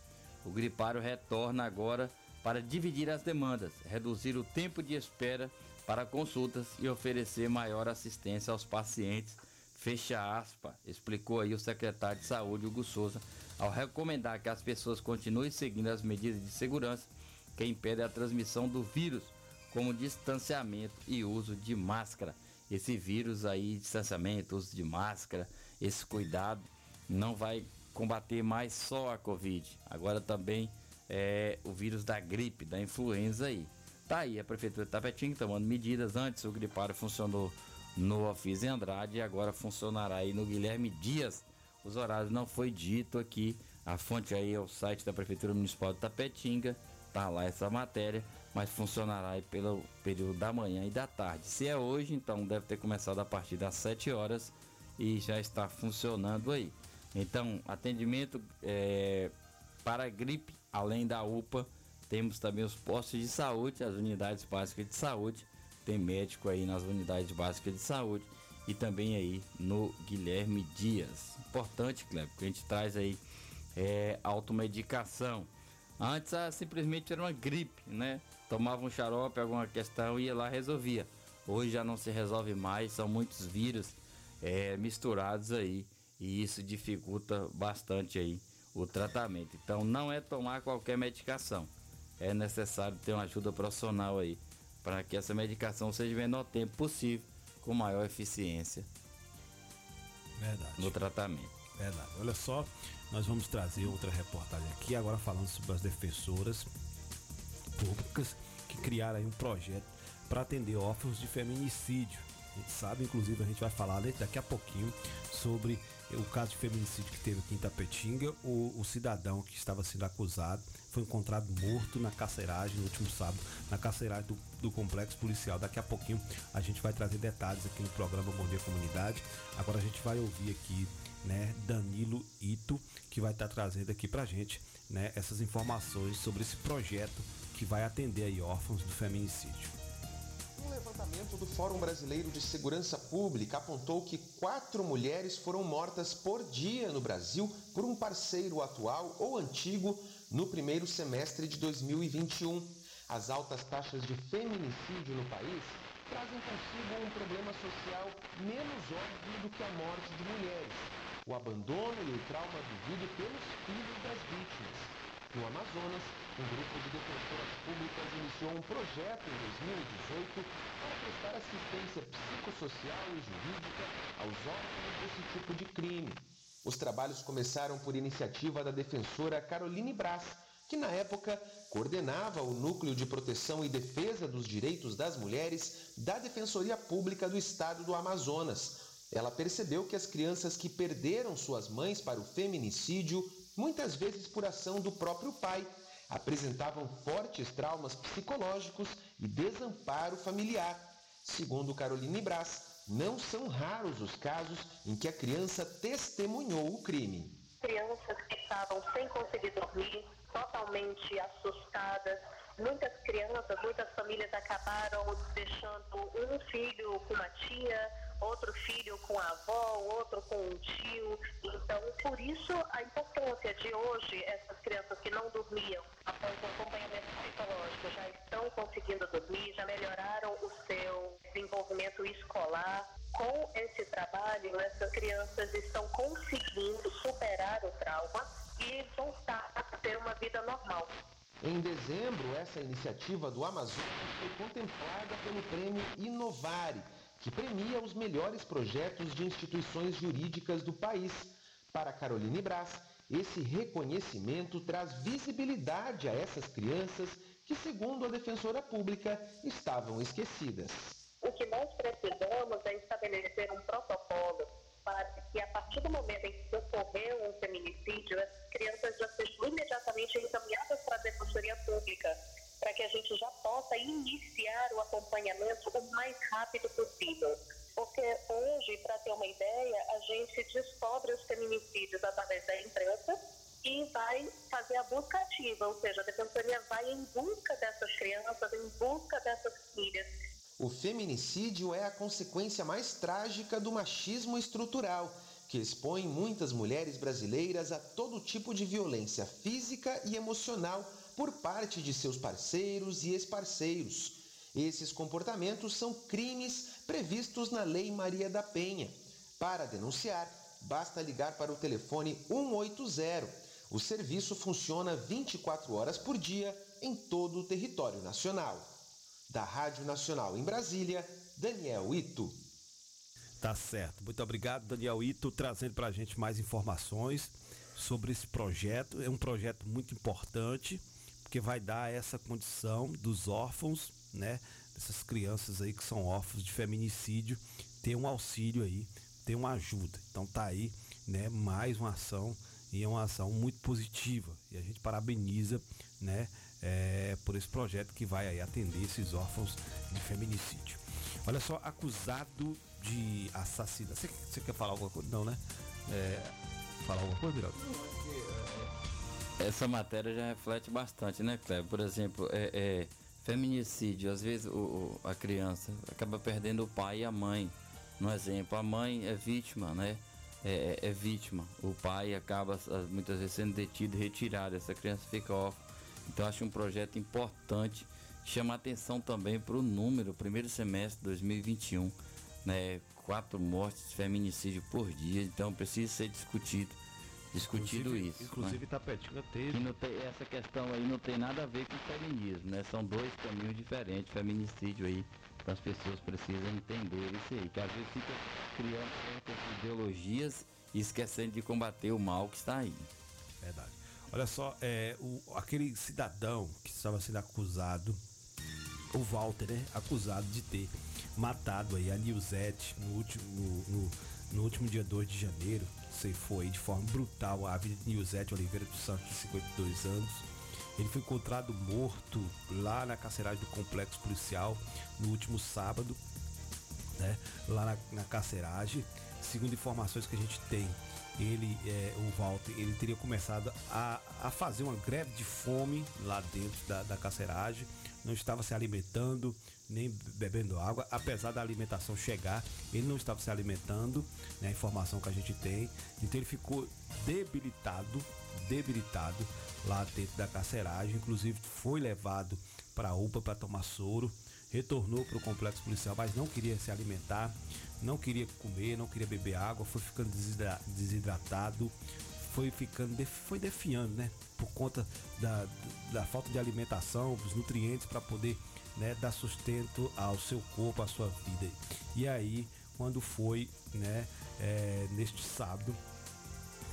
O gripário retorna agora para dividir as demandas, reduzir o tempo de espera para consultas e oferecer maior assistência aos pacientes. Fecha aspa, explicou aí o secretário de Saúde, Hugo Souza, ao recomendar que as pessoas continuem seguindo as medidas de segurança que impedem a transmissão do vírus, como distanciamento e uso de máscara. Esse vírus aí, distanciamento, uso de máscara, esse cuidado, não vai combater mais só a Covid. Agora também é o vírus da gripe, da influenza aí. Tá aí a Prefeitura de Tapetinho tomando medidas. Antes o gripário funcionou no Ofis Andrade e agora funcionará aí no Guilherme Dias. Os horários não foi dito aqui. A fonte aí é o site da Prefeitura Municipal de Tapetinga. Tá lá essa matéria, mas funcionará pelo período da manhã e da tarde. Se é hoje, então deve ter começado a partir das 7 horas e já está funcionando aí. Então, atendimento é, para gripe, além da UPA, temos também os postos de saúde, as unidades básicas de saúde. Tem médico aí nas unidades básicas de saúde e também aí no Guilherme Dias. Importante, Cleber, que a gente traz aí é, automedicação. Antes ah, simplesmente era uma gripe, né? Tomava um xarope, alguma questão, ia lá resolvia. Hoje já não se resolve mais, são muitos vírus é, misturados aí e isso dificulta bastante aí o tratamento. Então não é tomar qualquer medicação, é necessário ter uma ajuda profissional aí para que essa medicação seja o menor tempo possível, com maior eficiência Verdade. no tratamento. Verdade. Olha só, nós vamos trazer outra reportagem aqui, agora falando sobre as defensoras públicas que criaram um projeto para atender órfãos de feminicídio. A gente sabe, inclusive, a gente vai falar daqui a pouquinho sobre o caso de feminicídio que teve aqui em Tapetinga. O, o cidadão que estava sendo acusado foi encontrado morto na carceragem no último sábado, na carceragem do, do complexo policial. Daqui a pouquinho a gente vai trazer detalhes aqui no programa Bom Dia Comunidade. Agora a gente vai ouvir aqui né, Danilo Ito, que vai estar trazendo aqui pra gente né, essas informações sobre esse projeto que vai atender aí órfãos do feminicídio. Um levantamento do Fórum Brasileiro de Segurança Pública apontou que quatro mulheres foram mortas por dia no Brasil por um parceiro atual ou antigo no primeiro semestre de 2021. As altas taxas de feminicídio no país trazem consigo um problema social menos óbvio do que a morte de mulheres, o abandono e o trauma vivido pelos filhos das vítimas. No Amazonas, um grupo de defensoras públicas iniciou um projeto em 2018 para prestar assistência psicossocial e jurídica aos órfãos desse tipo de crime. Os trabalhos começaram por iniciativa da defensora Caroline Brás, que na época coordenava o Núcleo de Proteção e Defesa dos Direitos das Mulheres da Defensoria Pública do Estado do Amazonas. Ela percebeu que as crianças que perderam suas mães para o feminicídio, muitas vezes por ação do próprio pai, apresentavam fortes traumas psicológicos e desamparo familiar. Segundo Caroline Brás, não são raros os casos em que a criança testemunhou o crime. Crianças que estavam sem conseguir dormir, totalmente assustadas. Muitas crianças, muitas famílias acabaram deixando um filho com uma tia, outro filho com a avó, outro com um tio. Então, por isso, a importância de hoje, essas crianças que não dormiam após o acompanhamento psicológico já estão conseguindo dormir, já melhoraram o seu desenvolvimento escolar. Com esse trabalho, essas crianças estão conseguindo superar o trauma e voltar a ter uma vida normal. Em dezembro, essa iniciativa do Amazonas foi contemplada pelo prêmio Inovare, que premia os melhores projetos de instituições jurídicas do país. Para Caroline Brás, esse reconhecimento traz visibilidade a essas crianças que, segundo a defensora pública, estavam esquecidas. O que nós precisamos é estabelecer um protocolo para que, a partir do momento em que ocorreu um feminicídio, as crianças já sejam imediatamente encaminhadas para a Defensoria Pública, para que a gente já possa iniciar o acompanhamento o mais rápido possível. Porque hoje, para ter uma ideia, a gente descobre os feminicídios através da imprensa e vai fazer a busca ativa, ou seja, a Defensoria vai em busca dessas crianças, em busca dessas famílias o feminicídio é a consequência mais trágica do machismo estrutural, que expõe muitas mulheres brasileiras a todo tipo de violência física e emocional por parte de seus parceiros e ex-parceiros. Esses comportamentos são crimes previstos na Lei Maria da Penha. Para denunciar, basta ligar para o telefone 180. O serviço funciona 24 horas por dia em todo o território nacional. Da Rádio Nacional em Brasília, Daniel Ito. Tá certo. Muito obrigado, Daniel Ito, trazendo para a gente mais informações sobre esse projeto. É um projeto muito importante, porque vai dar essa condição dos órfãos, né? Dessas crianças aí que são órfãos de feminicídio, ter um auxílio aí, ter uma ajuda. Então tá aí, né? Mais uma ação e é uma ação muito positiva. E a gente parabeniza, né? é, por esse projeto que vai aí atender esses órfãos de feminicídio. Olha só, acusado de assassinato. Você, quer falar alguma coisa? Não, né? É, falar alguma coisa, Miraldo? Essa matéria já reflete bastante, né, Cleber? Por exemplo, é, é, feminicídio, às vezes o, a criança acaba perdendo o pai e a mãe. No exemplo, a mãe é vítima, né? É, é, é vítima. O pai acaba muitas vezes sendo detido retirado. Essa criança fica órfã. Então acho um projeto importante, chama atenção também para o número, primeiro semestre de 2021, né? Quatro mortes de feminicídio por dia, então precisa ser discutido. Discutido inclusive, isso. Inclusive né? Tapetinga teve. não tem, essa questão aí não tem nada a ver com feminismo, né? São dois caminhos diferentes, feminicídio aí. Então as pessoas precisam entender isso aí, que às vezes fica criando certas ideologias e esquecendo de combater o mal que está aí. Verdade. Olha só, é, o, aquele cidadão que estava sendo acusado, o Walter, né? Acusado de ter matado aí a Nilzete no último, no, no, no último dia 2 de janeiro, sei foi de forma brutal a vida de Nilzete Oliveira dos Santos, de 52 anos. Ele foi encontrado morto lá na carceragem do complexo policial no último sábado, né? Lá na, na carceragem. Segundo informações que a gente tem, ele, é, o Walter, ele teria começado a, a fazer uma greve de fome lá dentro da, da carceragem, não estava se alimentando, nem bebendo água, apesar da alimentação chegar, ele não estava se alimentando, né, a informação que a gente tem, então ele ficou debilitado, debilitado lá dentro da carceragem, inclusive foi levado para a UPA para tomar soro, retornou para o complexo policial, mas não queria se alimentar, não queria comer, não queria beber água, foi ficando desidra- desidratado, foi ficando, foi defiando, né? Por conta da, da falta de alimentação, dos nutrientes para poder né, dar sustento ao seu corpo, à sua vida. E aí, quando foi, né, é, neste sábado,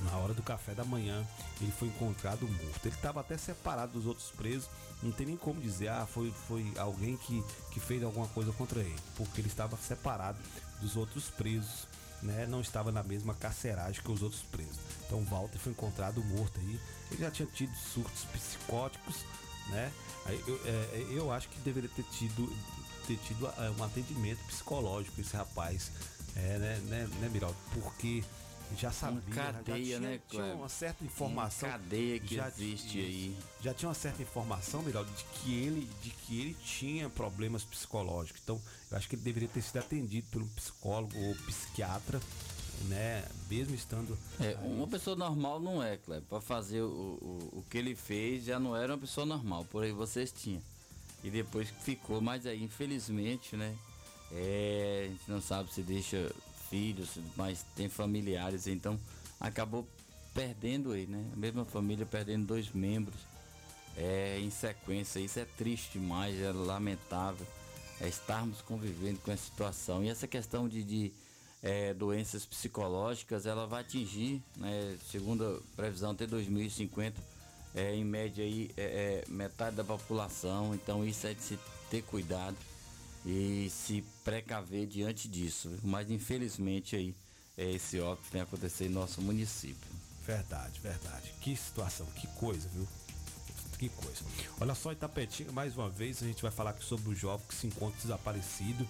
na hora do café da manhã, ele foi encontrado morto. Ele estava até separado dos outros presos, não tem nem como dizer, ah, foi, foi alguém que, que fez alguma coisa contra ele, porque ele estava separado dos outros presos, né? Não estava na mesma carceragem que os outros presos. Então, Walter foi encontrado morto aí. Ele já tinha tido surtos psicóticos, né? Aí Eu, é, eu acho que deveria ter tido, ter tido é, um atendimento psicológico esse rapaz, é, né, né, né Miraldo? Porque já sabia, já cadeia, tinha, né, tinha uma certa informação. Uma cadeia que já existe tinha- aí. Já tinha uma certa informação, Miraldo, de que ele, de que ele tinha problemas psicológicos. Então, eu acho que ele deveria ter sido atendido por um psicólogo ou psiquiatra, né? Mesmo estando. É, uma pessoa normal não é, Kleber. Pra fazer o, o, o que ele fez já não era uma pessoa normal, por aí vocês tinham. E depois ficou, mas aí infelizmente, né? É, a gente não sabe se deixa filhos, mas tem familiares, então acabou perdendo ele, né? A mesma família perdendo dois membros é, em sequência. Isso é triste demais, é lamentável é, estarmos convivendo com essa situação. E essa questão de, de, é, doenças psicológicas, ela vai atingir, né, segundo a previsão, até 2050, é, em média aí, é, é, metade da população. Então isso é de se ter cuidado e se precaver diante disso. Mas infelizmente aí, é, esse óbito tem acontecido em nosso município. Verdade, verdade. Que situação, que coisa, viu? Que coisa. Olha só, Itapetinga, mais uma vez a gente vai falar aqui sobre o jovem que se encontra desaparecido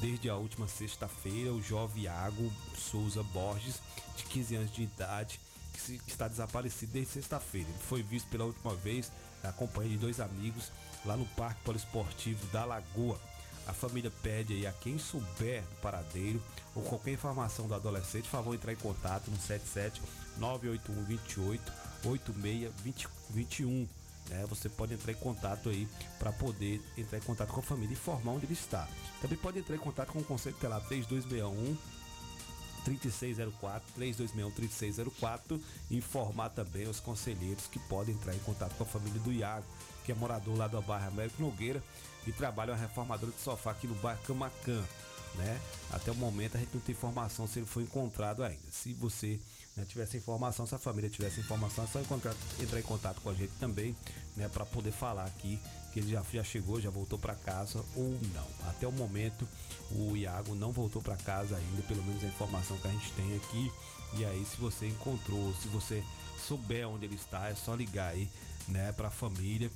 desde a última sexta-feira, o jovem Iago Souza Borges, de 15 anos de idade, que, se- que está desaparecido desde sexta-feira. Ele foi visto pela última vez na companhia de dois amigos lá no Parque Poliesportivo da Lagoa. A família pede aí a quem souber do paradeiro ou qualquer informação do adolescente, favor, entrar em contato no 77 981 28 86 20 21. Né? Você pode entrar em contato aí para poder entrar em contato com a família e informar onde ele está. Também pode entrar em contato com o Conselho Telar 3261 3604 3261 3604 e informar também os conselheiros que podem entrar em contato com a família do Iago, que é morador lá do bairro Américo Nogueira e trabalha uma reformadora de sofá aqui no bairro Camacan, né? Até o momento a gente não tem informação se ele foi encontrado ainda. Se você né, tivesse informação, se a família tivesse informação, é só encontrar, entrar em contato com a gente também, né, para poder falar aqui que ele já, já chegou, já voltou para casa ou não. Até o momento o Iago não voltou para casa ainda, pelo menos a informação que a gente tem aqui. E aí, se você encontrou, se você souber onde ele está, é só ligar aí, né, para a família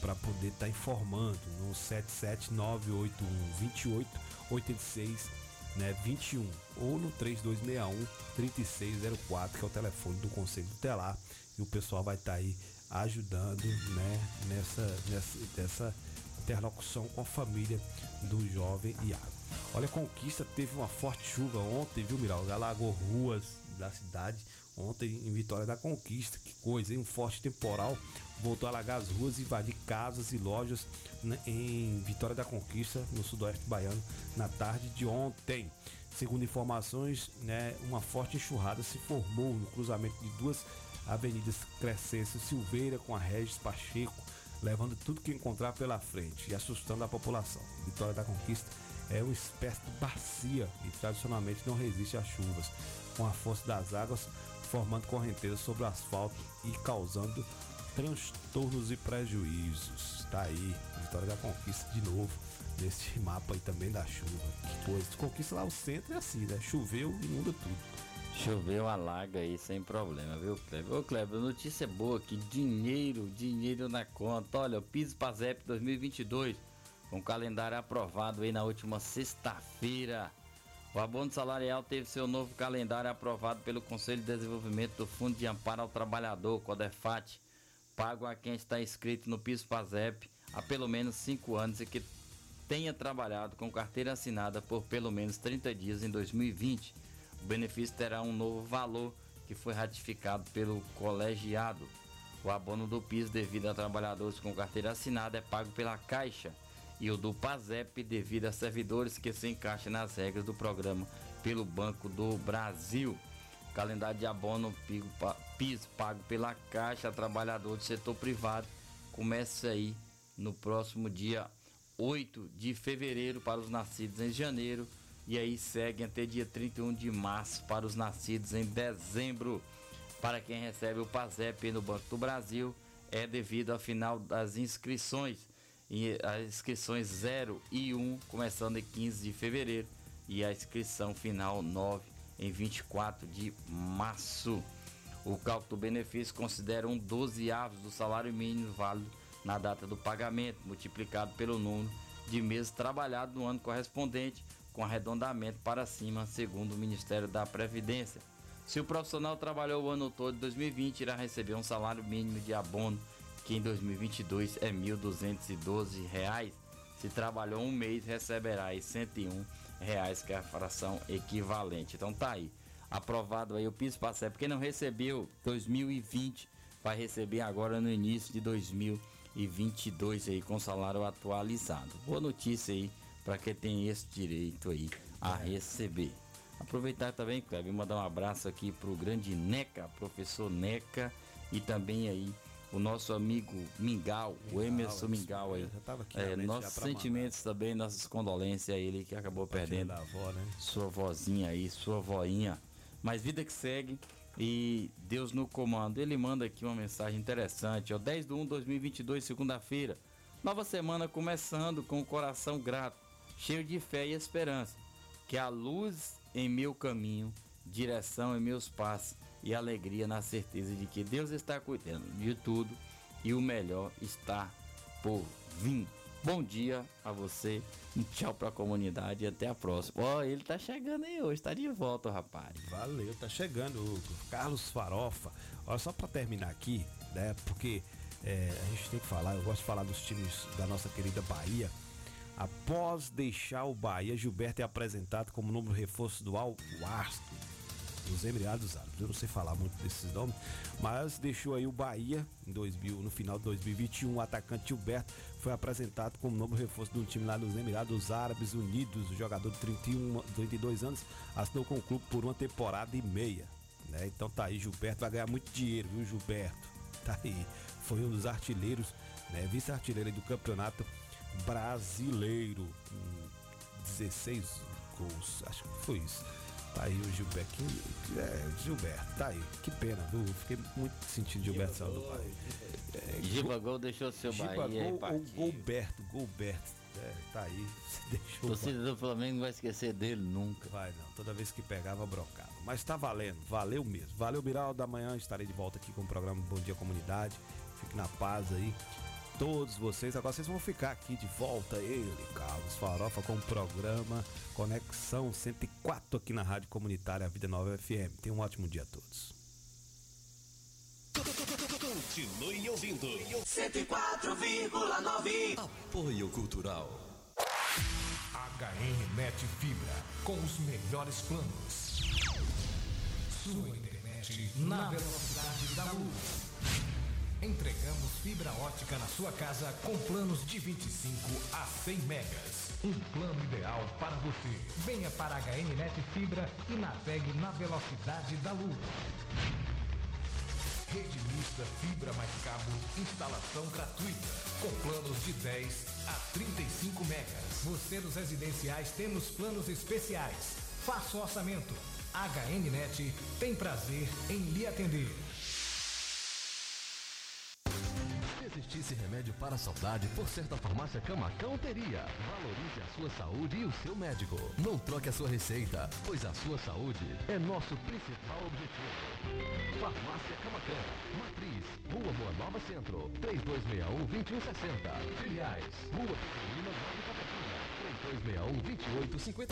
para poder estar informando no 77981 28 86 né, 21 ou no 3261 3604, que é o telefone do Conselho Tutelar, e o pessoal vai estar aí ajudando, né, nessa nessa dessa interlocução com a família do jovem Iago. Olha, Conquista teve uma forte chuva ontem, viu, Miral? Alagou ruas da cidade ontem em Vitória da Conquista. Que coisa, hein? Um forte temporal voltou a alagar as ruas, invadir casas e lojas né, em Vitória da Conquista, no sudoeste baiano, na tarde de ontem. Segundo informações, né, uma forte enxurrada se formou no cruzamento de duas avenidas Crescêncio Silveira com a Regis Pacheco, levando tudo que encontrar pela frente e assustando a população. Vitória da Conquista é uma espécie de bacia e tradicionalmente não resiste às chuvas, com a força das águas formando correntezas sobre o asfalto e causando transtornos e prejuízos. Tá aí, Vitória da Conquista de novo, nesse mapa aí também da chuva. Coisa, conquista lá o centro é assim, né? Choveu muda tudo. Choveu, alaga aí sem problema, viu, Kleber? Ô, Kleber, notícia boa aqui: dinheiro, dinheiro na conta. Olha, o Piso Pazep 2022, com calendário aprovado aí na última sexta-feira. O abono salarial teve seu novo calendário aprovado pelo Conselho de Desenvolvimento do Fundo de Amparo ao Trabalhador, CODEFAT, pago a quem está inscrito no Piso Pazep há pelo menos cinco anos e que tenha trabalhado com carteira assinada por pelo menos 30 dias em 2020. O benefício terá um novo valor que foi ratificado pelo colegiado. O abono do PIS devido a trabalhadores com carteira assinada é pago pela Caixa e o do PASEP devido a servidores que se encaixam nas regras do programa pelo Banco do Brasil. Calendário de abono pigo- pa- PIS pago pela Caixa trabalhador do setor privado começa aí no próximo dia 8 de fevereiro para os nascidos em janeiro e aí segue até dia 31 de março para os nascidos em dezembro. Para quem recebe o PASEP no Banco do Brasil, é devido ao final das inscrições. As inscrições 0 e 1 começando em 15 de fevereiro e a inscrição final 9 em 24 de março. O cálculo do benefício considera um 12 avos do salário mínimo válido na data do pagamento, multiplicado pelo número de meses trabalhados no ano correspondente, com arredondamento para cima, segundo o Ministério da Previdência. Se o profissional trabalhou o ano todo de 2020, irá receber um salário mínimo de abono, que em 2022 é 1.212 reais. Se trabalhou um mês, receberá R$ 101, reais, que é a fração equivalente. Então tá aí. Aprovado aí o PIS PASEP. Quem não recebeu 2020 vai receber agora no início de 2022 aí com salário atualizado. Boa notícia aí para quem tem esse direito aí a receber. Aproveitar também, Cleber, mandar um abraço aqui pro grande Neca, professor Neca, e também aí o nosso amigo Mingau, o Emerson Mingau aí. É, nossos sentimentos também, nossas condolências a ele que acabou perdendo avó, né? sua vozinha aí, sua voinha. Mas vida que segue e Deus no comando. Ele manda aqui uma mensagem interessante, ó, 10 de 1 de 2022, segunda-feira. Nova semana começando com o coração grato, cheio de fé e esperança. Que a luz em meu caminho, direção em meus passos e alegria na certeza de que Deus está cuidando de tudo e o melhor está por vir. Bom dia a você, um tchau pra comunidade e até a próxima. Ó, ele tá chegando aí hoje, tá de volta, rapaz. Valeu, tá chegando o Carlos Farofa. Olha, só pra terminar aqui, né? Porque é, a gente tem que falar, eu gosto de falar dos times da nossa querida Bahia. Após deixar o Bahia, Gilberto é apresentado como novo reforço do Al Wasp, dos Emirados Árabes. Eu não sei falar muito desses nomes, mas deixou aí o Bahia em 2000, no final de 2021. O atacante Gilberto foi apresentado como novo reforço um time lá nos Emirados Árabes Unidos. O jogador de 31, 32 anos assinou com o clube por uma temporada e meia. Né? Então tá aí, Gilberto vai ganhar muito dinheiro, viu, Gilberto? Tá aí. Foi um dos artilheiros, né? Vice-artilheiro do campeonato brasileiro. Com 16 gols, acho que foi isso. Tá aí o Gilberto. É, Gilberto, tá aí. Que pena, viu? Fiquei muito sentindo Gilberto saindo do pai. É, Giba Gol deixou seu Giba Bahia Gol ou. Golberto, Golberto. É, tá aí. [laughs] Deixou o Torcida do Flamengo não vai esquecer dele nunca. Vai não, toda vez que pegava, brocava. Mas tá valendo, valeu mesmo. Valeu, Biral, da manhã estarei de volta aqui com o programa Bom Dia Comunidade. Fique na paz aí. Todos vocês, agora vocês vão ficar aqui de volta, ele, Carlos Farofa, com o programa Conexão 104 aqui na Rádio Comunitária Vida Nova FM. Tenham um ótimo dia a todos. Continue ouvindo. 104,9. Apoio Cultural. HN Net Fibra, com os melhores planos. Sua internet na velocidade da luz. Entregamos fibra ótica na sua casa com planos de 25 a 100 megas. Um plano ideal para você. Venha para a HN Net Fibra e navegue na velocidade da luz. Rede mista fibra mais cabo, instalação gratuita, com planos de 10 a 35 megas. Você dos residenciais temos planos especiais. Faça o orçamento. HNnet tem prazer em lhe atender. Existisse remédio para a saudade, por certa farmácia Camacão teria. Valorize a sua saúde e o seu médico. Não troque a sua receita, pois a sua saúde é nosso principal objetivo. Farmácia Camacão. Matriz, Rua Boa Nova Centro, 3261-2160. Filiais, Rua Pequenina, Nova Capetinha, 3261-2850.